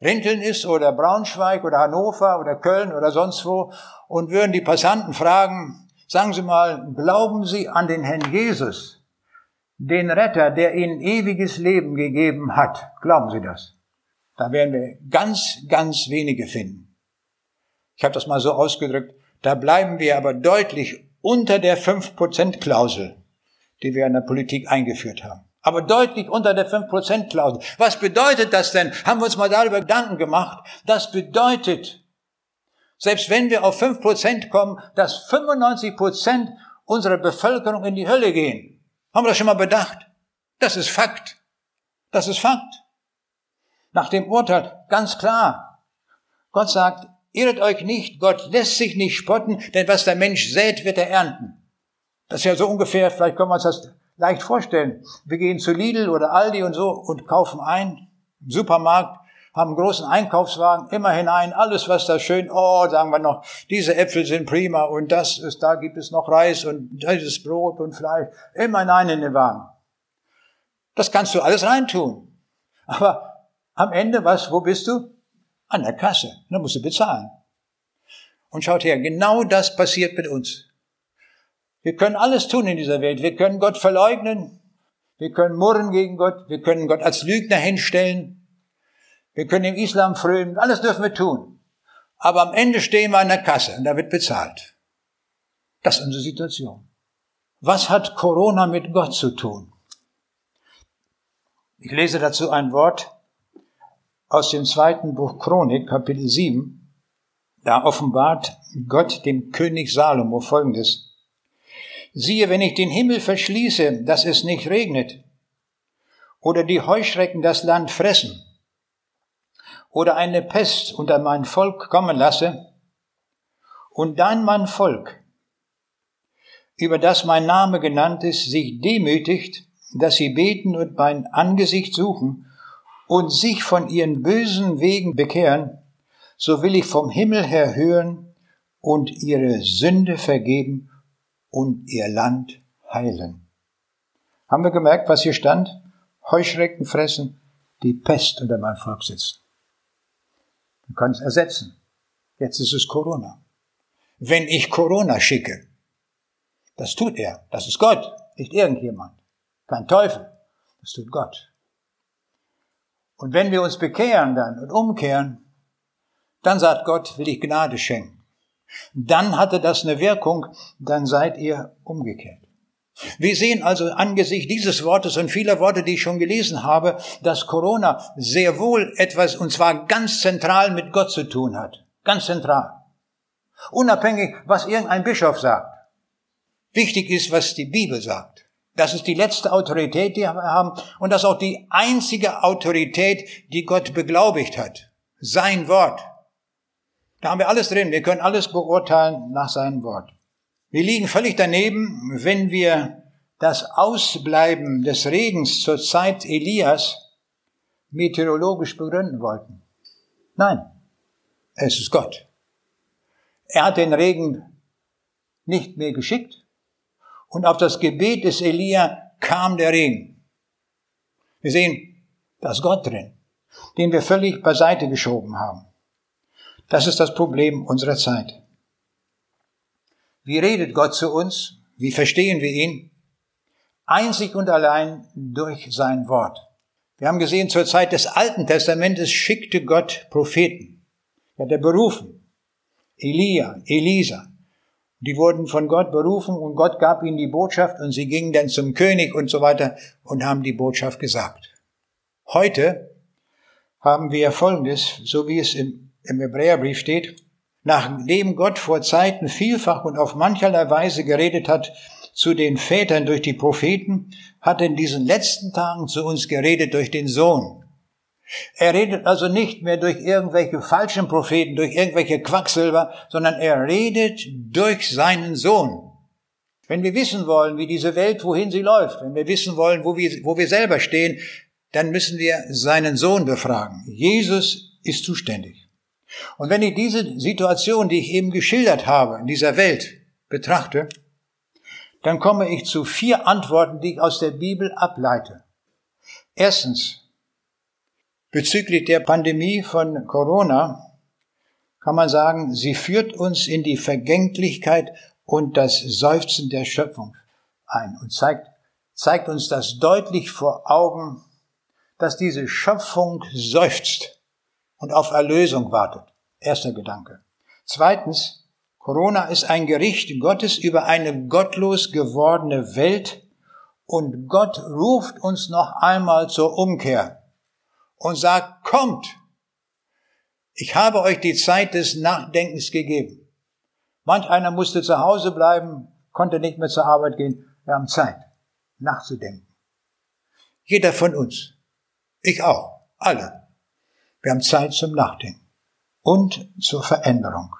Rinteln ist oder Braunschweig oder Hannover oder Köln oder sonst wo, und würden die Passanten fragen, sagen Sie mal, glauben Sie an den Herrn Jesus, den Retter, der Ihnen ewiges Leben gegeben hat? Glauben Sie das? Da werden wir ganz, ganz wenige finden. Ich habe das mal so ausgedrückt, da bleiben wir aber deutlich unter der 5%-Klausel, die wir in der Politik eingeführt haben. Aber deutlich unter der 5%-Klausel. Was bedeutet das denn? Haben wir uns mal darüber Gedanken gemacht? Das bedeutet, selbst wenn wir auf 5% kommen, dass 95% unserer Bevölkerung in die Hölle gehen. Haben wir das schon mal bedacht? Das ist Fakt. Das ist Fakt. Nach dem Urteil ganz klar. Gott sagt, Irret euch nicht, Gott lässt sich nicht spotten, denn was der Mensch sät, wird er ernten. Das ist ja so ungefähr, vielleicht können wir uns das leicht vorstellen. Wir gehen zu Lidl oder Aldi und so und kaufen ein, im Supermarkt, haben einen großen Einkaufswagen, immer hinein, alles was da schön, oh, sagen wir noch, diese Äpfel sind prima und das ist, da gibt es noch Reis und dieses Brot und Fleisch, immer hinein in den Wagen. Das kannst du alles reintun. Aber am Ende, was, wo bist du? An der Kasse. Da musst du bezahlen. Und schaut her, genau das passiert mit uns. Wir können alles tun in dieser Welt. Wir können Gott verleugnen. Wir können murren gegen Gott. Wir können Gott als Lügner hinstellen. Wir können im Islam frönen. Alles dürfen wir tun. Aber am Ende stehen wir an der Kasse und da wird bezahlt. Das ist unsere Situation. Was hat Corona mit Gott zu tun? Ich lese dazu ein Wort aus dem zweiten Buch Chronik, Kapitel 7, da offenbart Gott dem König Salomo Folgendes. Siehe, wenn ich den Himmel verschließe, dass es nicht regnet, oder die Heuschrecken das Land fressen, oder eine Pest unter mein Volk kommen lasse, und dann mein Volk, über das mein Name genannt ist, sich demütigt, dass sie beten und mein Angesicht suchen und sich von ihren bösen Wegen bekehren, so will ich vom Himmel her hören und ihre Sünde vergeben und ihr Land heilen. Haben wir gemerkt, was hier stand? Heuschrecken fressen, die Pest unter mein Volk sitzen. Können es ersetzen. Jetzt ist es Corona. Wenn ich Corona schicke, das tut er, das ist Gott, nicht irgendjemand, kein Teufel, das tut Gott. Und wenn wir uns bekehren dann und umkehren, dann sagt Gott, will ich Gnade schenken. Dann hatte das eine Wirkung, dann seid ihr umgekehrt. Wir sehen also angesichts dieses Wortes und vieler Worte, die ich schon gelesen habe, dass Corona sehr wohl etwas, und zwar ganz zentral mit Gott zu tun hat. Ganz zentral. Unabhängig, was irgendein Bischof sagt. Wichtig ist, was die Bibel sagt. Das ist die letzte Autorität, die wir haben, und das ist auch die einzige Autorität, die Gott beglaubigt hat. Sein Wort. Da haben wir alles drin. Wir können alles beurteilen nach seinem Wort. Wir liegen völlig daneben, wenn wir das Ausbleiben des Regens zur Zeit Elias meteorologisch begründen wollten. Nein, es ist Gott. Er hat den Regen nicht mehr geschickt und auf das Gebet des Elia kam der Regen. Wir sehen, da ist Gott drin, den wir völlig beiseite geschoben haben. Das ist das Problem unserer Zeit. Wie redet Gott zu uns? Wie verstehen wir ihn? Einzig und allein durch sein Wort. Wir haben gesehen, zur Zeit des Alten Testamentes schickte Gott Propheten. Er hat er berufen. Elia, Elisa. Die wurden von Gott berufen und Gott gab ihnen die Botschaft und sie gingen dann zum König und so weiter und haben die Botschaft gesagt. Heute haben wir Folgendes, so wie es im im Hebräerbrief steht, nachdem Gott vor Zeiten vielfach und auf mancherlei Weise geredet hat zu den Vätern durch die Propheten, hat in diesen letzten Tagen zu uns geredet durch den Sohn. Er redet also nicht mehr durch irgendwelche falschen Propheten, durch irgendwelche Quacksilber, sondern er redet durch seinen Sohn. Wenn wir wissen wollen, wie diese Welt, wohin sie läuft, wenn wir wissen wollen, wo wir, wo wir selber stehen, dann müssen wir seinen Sohn befragen. Jesus ist zuständig. Und wenn ich diese Situation, die ich eben geschildert habe, in dieser Welt betrachte, dann komme ich zu vier Antworten, die ich aus der Bibel ableite. Erstens, bezüglich der Pandemie von Corona kann man sagen, sie führt uns in die Vergänglichkeit und das Seufzen der Schöpfung ein und zeigt, zeigt uns das deutlich vor Augen, dass diese Schöpfung seufzt und auf Erlösung wartet. Erster Gedanke. Zweitens, Corona ist ein Gericht Gottes über eine gottlos gewordene Welt und Gott ruft uns noch einmal zur Umkehr und sagt, kommt, ich habe euch die Zeit des Nachdenkens gegeben. Manch einer musste zu Hause bleiben, konnte nicht mehr zur Arbeit gehen. Wir haben Zeit, nachzudenken. Jeder von uns. Ich auch. Alle. Wir haben Zeit zum Nachdenken und zur Veränderung.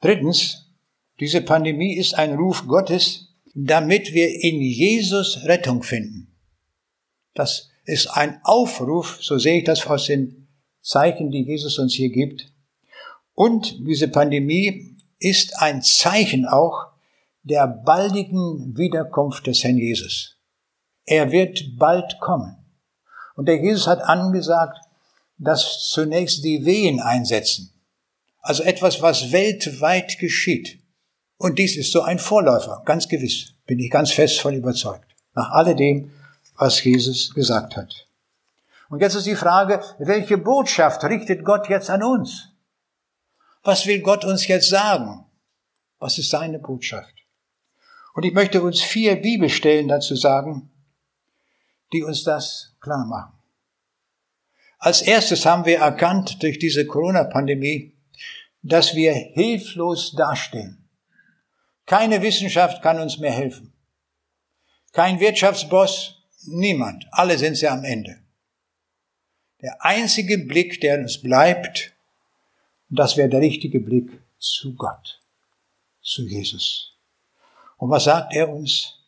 Drittens, diese Pandemie ist ein Ruf Gottes, damit wir in Jesus Rettung finden. Das ist ein Aufruf, so sehe ich das aus den Zeichen, die Jesus uns hier gibt. Und diese Pandemie ist ein Zeichen auch der baldigen Wiederkunft des Herrn Jesus. Er wird bald kommen. Und der Jesus hat angesagt, dass zunächst die Wehen einsetzen. Also etwas, was weltweit geschieht. Und dies ist so ein Vorläufer, ganz gewiss, bin ich ganz fest von überzeugt. Nach alledem, was Jesus gesagt hat. Und jetzt ist die Frage, welche Botschaft richtet Gott jetzt an uns? Was will Gott uns jetzt sagen? Was ist seine Botschaft? Und ich möchte uns vier Bibelstellen dazu sagen, die uns das klar machen. Als erstes haben wir erkannt durch diese Corona-Pandemie, dass wir hilflos dastehen. Keine Wissenschaft kann uns mehr helfen. kein Wirtschaftsboss, niemand. Alle sind sie am Ende. Der einzige Blick, der uns bleibt, und das wäre der richtige Blick zu Gott, zu Jesus. Und was sagt er uns?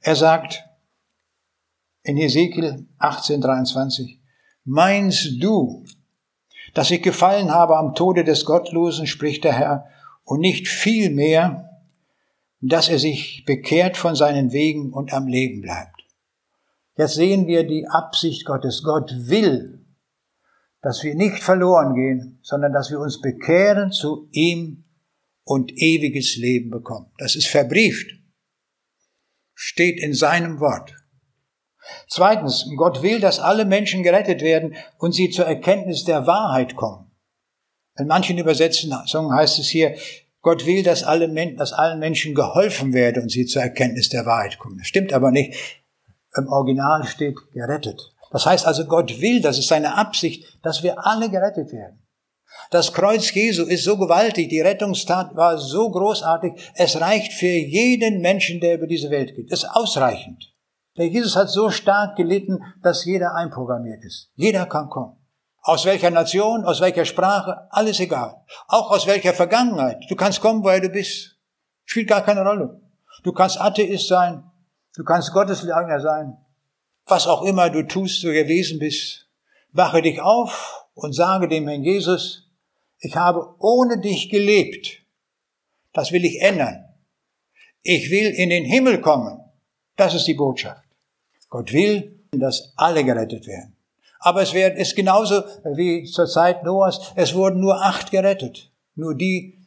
Er sagt in Ezekiel 18:23, meinst du, dass ich gefallen habe am Tode des Gottlosen, spricht der Herr, und nicht viel mehr, dass er sich bekehrt von seinen Wegen und am Leben bleibt. Jetzt sehen wir die Absicht Gottes. Gott will, dass wir nicht verloren gehen, sondern dass wir uns bekehren zu ihm und ewiges Leben bekommen. Das ist verbrieft. Steht in seinem Wort. Zweitens, Gott will, dass alle Menschen gerettet werden und sie zur Erkenntnis der Wahrheit kommen. In manchen Übersetzungen heißt es hier, Gott will, dass, alle, dass allen Menschen geholfen werde und sie zur Erkenntnis der Wahrheit kommen. Das stimmt aber nicht. Im Original steht gerettet. Das heißt also, Gott will, das ist seine Absicht, dass wir alle gerettet werden. Das Kreuz Jesu ist so gewaltig, die Rettungstat war so großartig, es reicht für jeden Menschen, der über diese Welt geht. Es ist ausreichend. Der Jesus hat so stark gelitten, dass jeder einprogrammiert ist. Jeder kann kommen. Aus welcher Nation, aus welcher Sprache, alles egal. Auch aus welcher Vergangenheit. Du kannst kommen, woher du bist. Spielt gar keine Rolle. Du kannst Atheist sein. Du kannst Gottesleugner sein. Was auch immer du tust, du gewesen bist. Wache dich auf und sage dem Herrn Jesus, ich habe ohne dich gelebt. Das will ich ändern. Ich will in den Himmel kommen. Das ist die Botschaft. Gott will, dass alle gerettet werden. Aber es ist genauso wie zur Zeit Noahs. Es wurden nur acht gerettet. Nur die,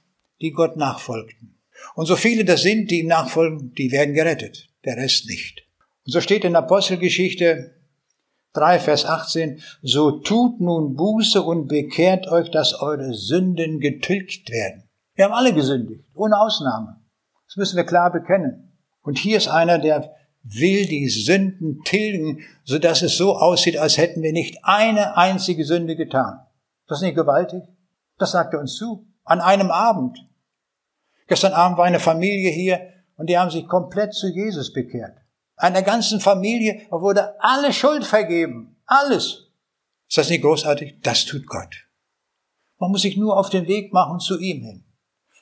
die Gott nachfolgten. Und so viele das sind, die ihm nachfolgen, die werden gerettet. Der Rest nicht. Und so steht in Apostelgeschichte 3, Vers 18, so tut nun Buße und bekehrt euch, dass eure Sünden getilgt werden. Wir haben alle gesündigt, ohne Ausnahme. Das müssen wir klar bekennen. Und hier ist einer, der will die Sünden tilgen, so dass es so aussieht, als hätten wir nicht eine einzige Sünde getan. Das ist nicht gewaltig? Das sagt er uns zu. An einem Abend. Gestern Abend war eine Familie hier und die haben sich komplett zu Jesus bekehrt. Einer ganzen Familie wurde alle Schuld vergeben. Alles. Ist das nicht großartig? Das tut Gott. Man muss sich nur auf den Weg machen zu ihm hin.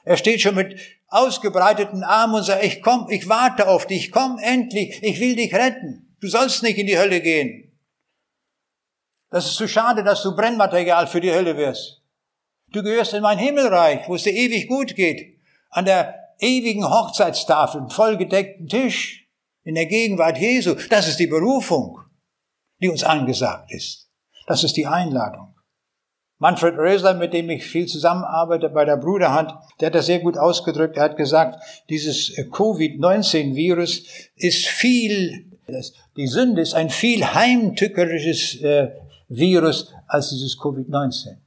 Er steht schon mit ausgebreiteten Armen und sagt, ich komm, ich warte auf dich, komm endlich, ich will dich retten. Du sollst nicht in die Hölle gehen. Das ist zu schade, dass du Brennmaterial für die Hölle wirst. Du gehörst in mein Himmelreich, wo es dir ewig gut geht. An der ewigen Hochzeitstafel, vollgedeckten Tisch, in der Gegenwart Jesu. Das ist die Berufung, die uns angesagt ist. Das ist die Einladung. Manfred Rösler, mit dem ich viel zusammenarbeite bei der Bruderhand, der hat das sehr gut ausgedrückt. Er hat gesagt, dieses Covid-19-Virus ist viel, die Sünde ist ein viel heimtückerisches äh, Virus als dieses Covid-19.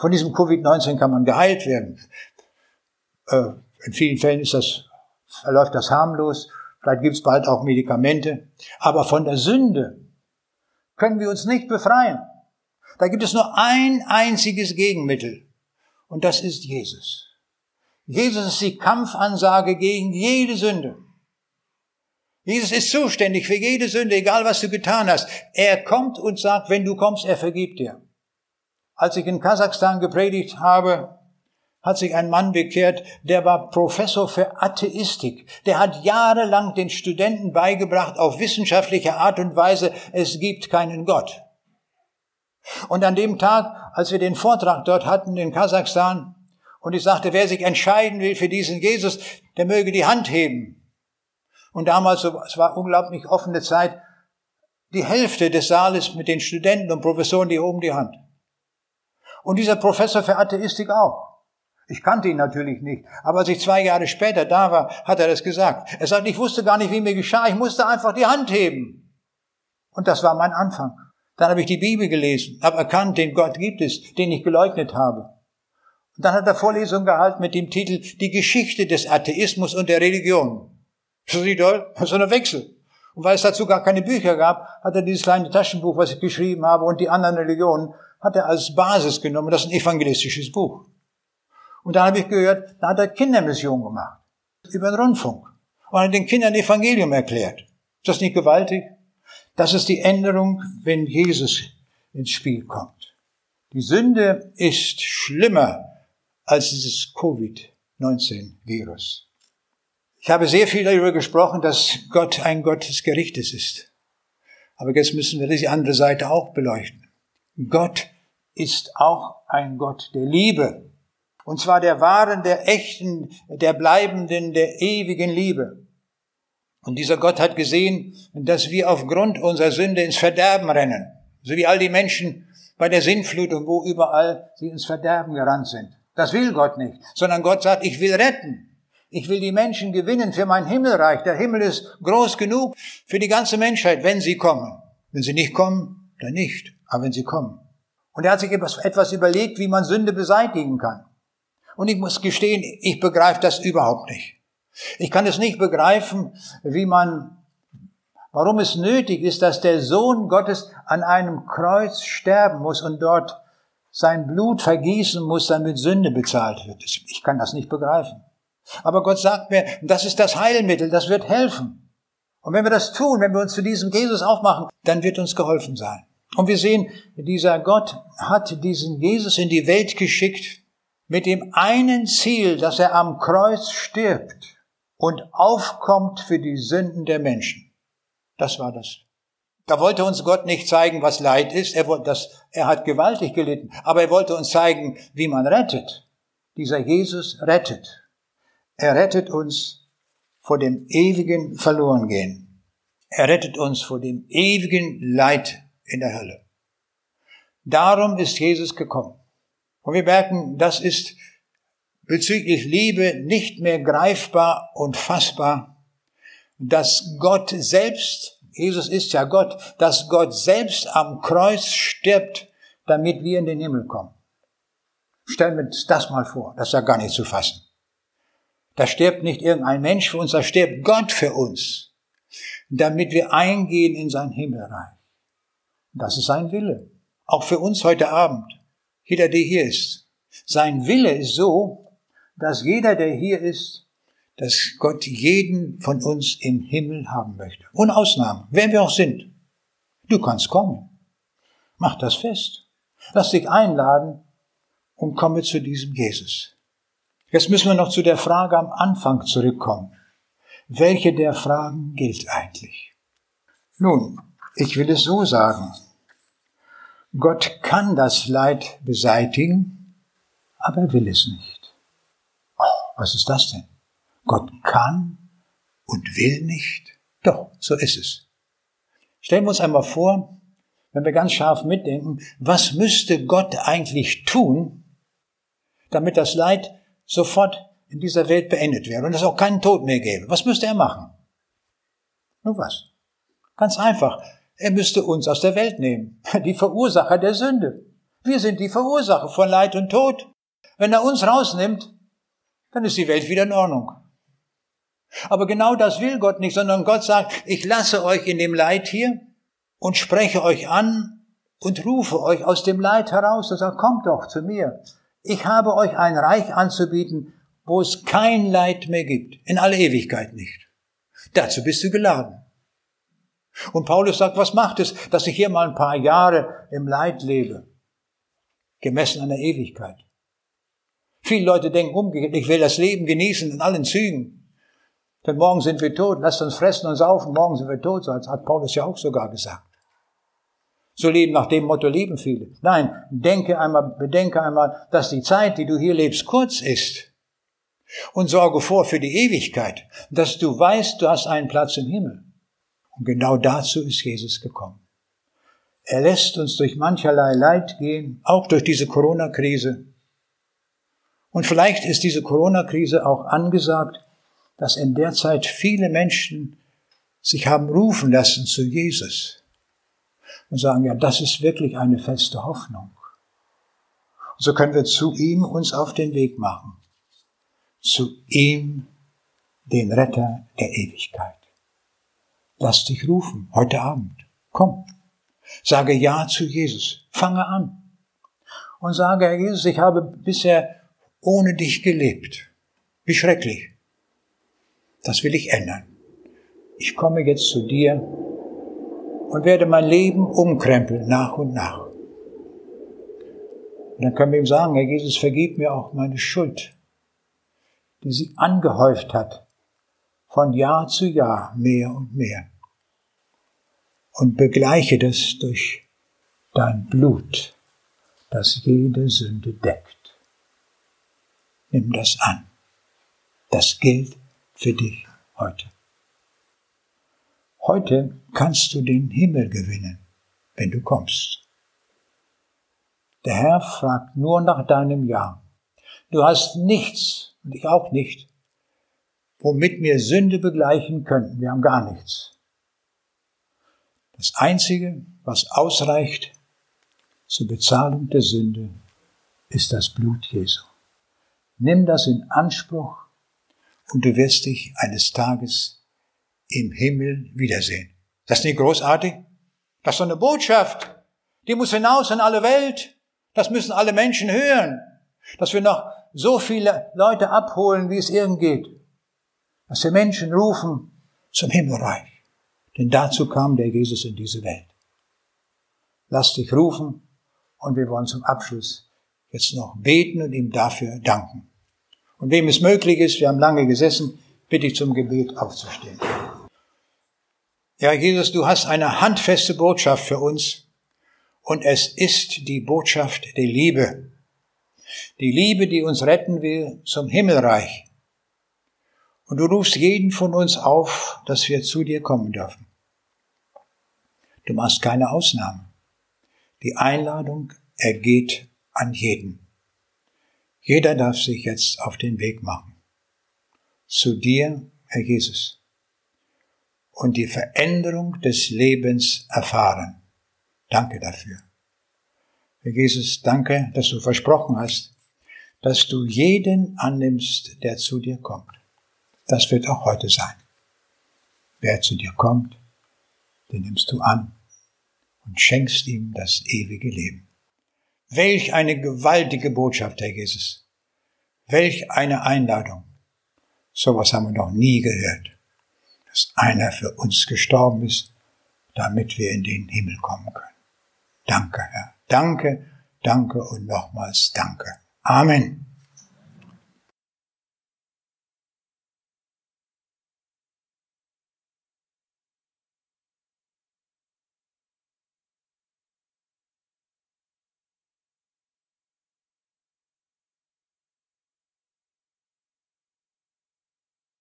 Von diesem Covid-19 kann man geheilt werden. In vielen Fällen ist das, verläuft das harmlos. Vielleicht gibt es bald auch Medikamente. Aber von der Sünde können wir uns nicht befreien. Da gibt es nur ein einziges Gegenmittel. Und das ist Jesus. Jesus ist die Kampfansage gegen jede Sünde. Jesus ist zuständig für jede Sünde, egal was du getan hast. Er kommt und sagt, wenn du kommst, er vergibt dir. Als ich in Kasachstan gepredigt habe, hat sich ein Mann bekehrt, der war Professor für Atheistik. Der hat jahrelang den Studenten beigebracht, auf wissenschaftliche Art und Weise, es gibt keinen Gott. Und an dem Tag, als wir den Vortrag dort hatten in Kasachstan, und ich sagte, wer sich entscheiden will für diesen Jesus, der möge die Hand heben. Und damals, es war unglaublich offene Zeit, die Hälfte des Saales mit den Studenten und Professoren, die hoben die Hand. Und dieser Professor für Atheistik auch. Ich kannte ihn natürlich nicht, aber als ich zwei Jahre später da war, hat er das gesagt. Er sagt, ich wusste gar nicht, wie mir geschah, ich musste einfach die Hand heben. Und das war mein Anfang. Dann habe ich die Bibel gelesen, habe erkannt, den Gott gibt es, den ich geleugnet habe. Und dann hat er Vorlesung gehalten mit dem Titel Die Geschichte des Atheismus und der Religion. Nicht toll? Das ist ein Wechsel. Und weil es dazu gar keine Bücher gab, hat er dieses kleine Taschenbuch, was ich geschrieben habe, und die anderen Religionen, hat er als Basis genommen. Das ist ein evangelistisches Buch. Und dann habe ich gehört, da hat er Kindermission gemacht. Über den Rundfunk. und hat den Kindern Evangelium erklärt. Ist das nicht gewaltig? Das ist die Änderung, wenn Jesus ins Spiel kommt. Die Sünde ist schlimmer als dieses Covid-19-Virus. Ich habe sehr viel darüber gesprochen, dass Gott ein Gott des Gerichtes ist. Aber jetzt müssen wir die andere Seite auch beleuchten. Gott ist auch ein Gott der Liebe. Und zwar der wahren, der echten, der bleibenden, der ewigen Liebe. Und dieser Gott hat gesehen, dass wir aufgrund unserer Sünde ins Verderben rennen. So wie all die Menschen bei der Sintflut und wo überall sie ins Verderben gerannt sind. Das will Gott nicht, sondern Gott sagt, ich will retten. Ich will die Menschen gewinnen für mein Himmelreich. Der Himmel ist groß genug für die ganze Menschheit, wenn sie kommen. Wenn sie nicht kommen, dann nicht. Aber wenn sie kommen. Und er hat sich etwas überlegt, wie man Sünde beseitigen kann. Und ich muss gestehen, ich begreife das überhaupt nicht. Ich kann es nicht begreifen, wie man, warum es nötig ist, dass der Sohn Gottes an einem Kreuz sterben muss und dort sein Blut vergießen muss, damit Sünde bezahlt wird. Ich kann das nicht begreifen. Aber Gott sagt mir, das ist das Heilmittel, das wird helfen. Und wenn wir das tun, wenn wir uns zu diesem Jesus aufmachen, dann wird uns geholfen sein. Und wir sehen, dieser Gott hat diesen Jesus in die Welt geschickt mit dem einen Ziel, dass er am Kreuz stirbt und aufkommt für die Sünden der Menschen. Das war das. Da wollte uns Gott nicht zeigen, was Leid ist. Er, wollte das, er hat gewaltig gelitten. Aber er wollte uns zeigen, wie man rettet. Dieser Jesus rettet. Er rettet uns vor dem ewigen Verlorengehen. Er rettet uns vor dem ewigen Leid in der Hölle. Darum ist Jesus gekommen. Und wir merken, das ist bezüglich Liebe nicht mehr greifbar und fassbar, dass Gott selbst, Jesus ist ja Gott, dass Gott selbst am Kreuz stirbt, damit wir in den Himmel kommen. Stellen wir uns das mal vor, das ist ja gar nicht zu fassen. Da stirbt nicht irgendein Mensch für uns, da stirbt Gott für uns, damit wir eingehen in sein Himmelreich. Das ist sein Wille. Auch für uns heute Abend. Jeder, der hier ist. Sein Wille ist so, dass jeder, der hier ist, dass Gott jeden von uns im Himmel haben möchte. Ohne Ausnahme. Wer wir auch sind. Du kannst kommen. Mach das fest. Lass dich einladen und komme zu diesem Jesus. Jetzt müssen wir noch zu der Frage am Anfang zurückkommen. Welche der Fragen gilt eigentlich? Nun, ich will es so sagen. Gott kann das Leid beseitigen, aber er will es nicht. Oh, was ist das denn? Gott kann und will nicht? Doch, so ist es. Stellen wir uns einmal vor, wenn wir ganz scharf mitdenken, was müsste Gott eigentlich tun, damit das Leid sofort in dieser Welt beendet wäre und es auch keinen Tod mehr gäbe? Was müsste er machen? Nur was? Ganz einfach. Er müsste uns aus der Welt nehmen, die Verursacher der Sünde. Wir sind die Verursacher von Leid und Tod. Wenn er uns rausnimmt, dann ist die Welt wieder in Ordnung. Aber genau das will Gott nicht, sondern Gott sagt, ich lasse euch in dem Leid hier und spreche euch an und rufe euch aus dem Leid heraus und sagt, kommt doch zu mir. Ich habe euch ein Reich anzubieten, wo es kein Leid mehr gibt, in alle Ewigkeit nicht. Dazu bist du geladen. Und Paulus sagt, was macht es, dass ich hier mal ein paar Jahre im Leid lebe, gemessen an der Ewigkeit. Viele Leute denken umgekehrt, ich will das Leben genießen in allen Zügen. Denn morgen sind wir tot, lasst uns fressen und saufen, morgen sind wir tot, so hat Paulus ja auch sogar gesagt. So leben nach dem Motto leben viele. Nein, denke einmal, bedenke einmal, dass die Zeit, die du hier lebst, kurz ist. Und sorge vor für die Ewigkeit, dass du weißt, du hast einen Platz im Himmel. Und genau dazu ist Jesus gekommen. Er lässt uns durch mancherlei Leid gehen, auch durch diese Corona-Krise. Und vielleicht ist diese Corona-Krise auch angesagt, dass in der Zeit viele Menschen sich haben rufen lassen zu Jesus und sagen, ja, das ist wirklich eine feste Hoffnung. Und so können wir zu ihm uns auf den Weg machen. Zu ihm, den Retter der Ewigkeit. Lass dich rufen heute Abend. Komm. Sage Ja zu Jesus. Fange an. Und sage, Herr Jesus, ich habe bisher ohne dich gelebt. Wie schrecklich. Das will ich ändern. Ich komme jetzt zu dir und werde mein Leben umkrempeln nach und nach. Und dann können wir ihm sagen, Herr Jesus, vergib mir auch meine Schuld, die sie angehäuft hat, von Jahr zu Jahr mehr und mehr. Und begleiche das durch dein Blut, das jede Sünde deckt. Nimm das an. Das gilt für dich heute. Heute kannst du den Himmel gewinnen, wenn du kommst. Der Herr fragt nur nach deinem Ja. Du hast nichts, und ich auch nicht, womit wir Sünde begleichen könnten. Wir haben gar nichts. Das Einzige, was ausreicht zur Bezahlung der Sünde, ist das Blut Jesu. Nimm das in Anspruch und du wirst dich eines Tages im Himmel wiedersehen. Das ist nicht großartig? Das ist so eine Botschaft. Die muss hinaus in alle Welt. Das müssen alle Menschen hören. Dass wir noch so viele Leute abholen, wie es irgend geht. Dass wir Menschen rufen zum Himmelreich. Denn dazu kam der Jesus in diese Welt. Lass dich rufen und wir wollen zum Abschluss jetzt noch beten und ihm dafür danken. Und wem es möglich ist, wir haben lange gesessen, bitte ich zum Gebet aufzustehen. Ja, Jesus, du hast eine handfeste Botschaft für uns und es ist die Botschaft der Liebe. Die Liebe, die uns retten will zum Himmelreich. Und du rufst jeden von uns auf, dass wir zu dir kommen dürfen. Du machst keine Ausnahme. Die Einladung ergeht an jeden. Jeder darf sich jetzt auf den Weg machen. Zu dir, Herr Jesus. Und die Veränderung des Lebens erfahren. Danke dafür. Herr Jesus, danke, dass du versprochen hast, dass du jeden annimmst, der zu dir kommt. Das wird auch heute sein. Wer zu dir kommt, den nimmst du an und schenkst ihm das ewige Leben. Welch eine gewaltige Botschaft, Herr Jesus. Welch eine Einladung. Sowas haben wir noch nie gehört. Dass einer für uns gestorben ist, damit wir in den Himmel kommen können. Danke, Herr. Danke, danke und nochmals danke. Amen.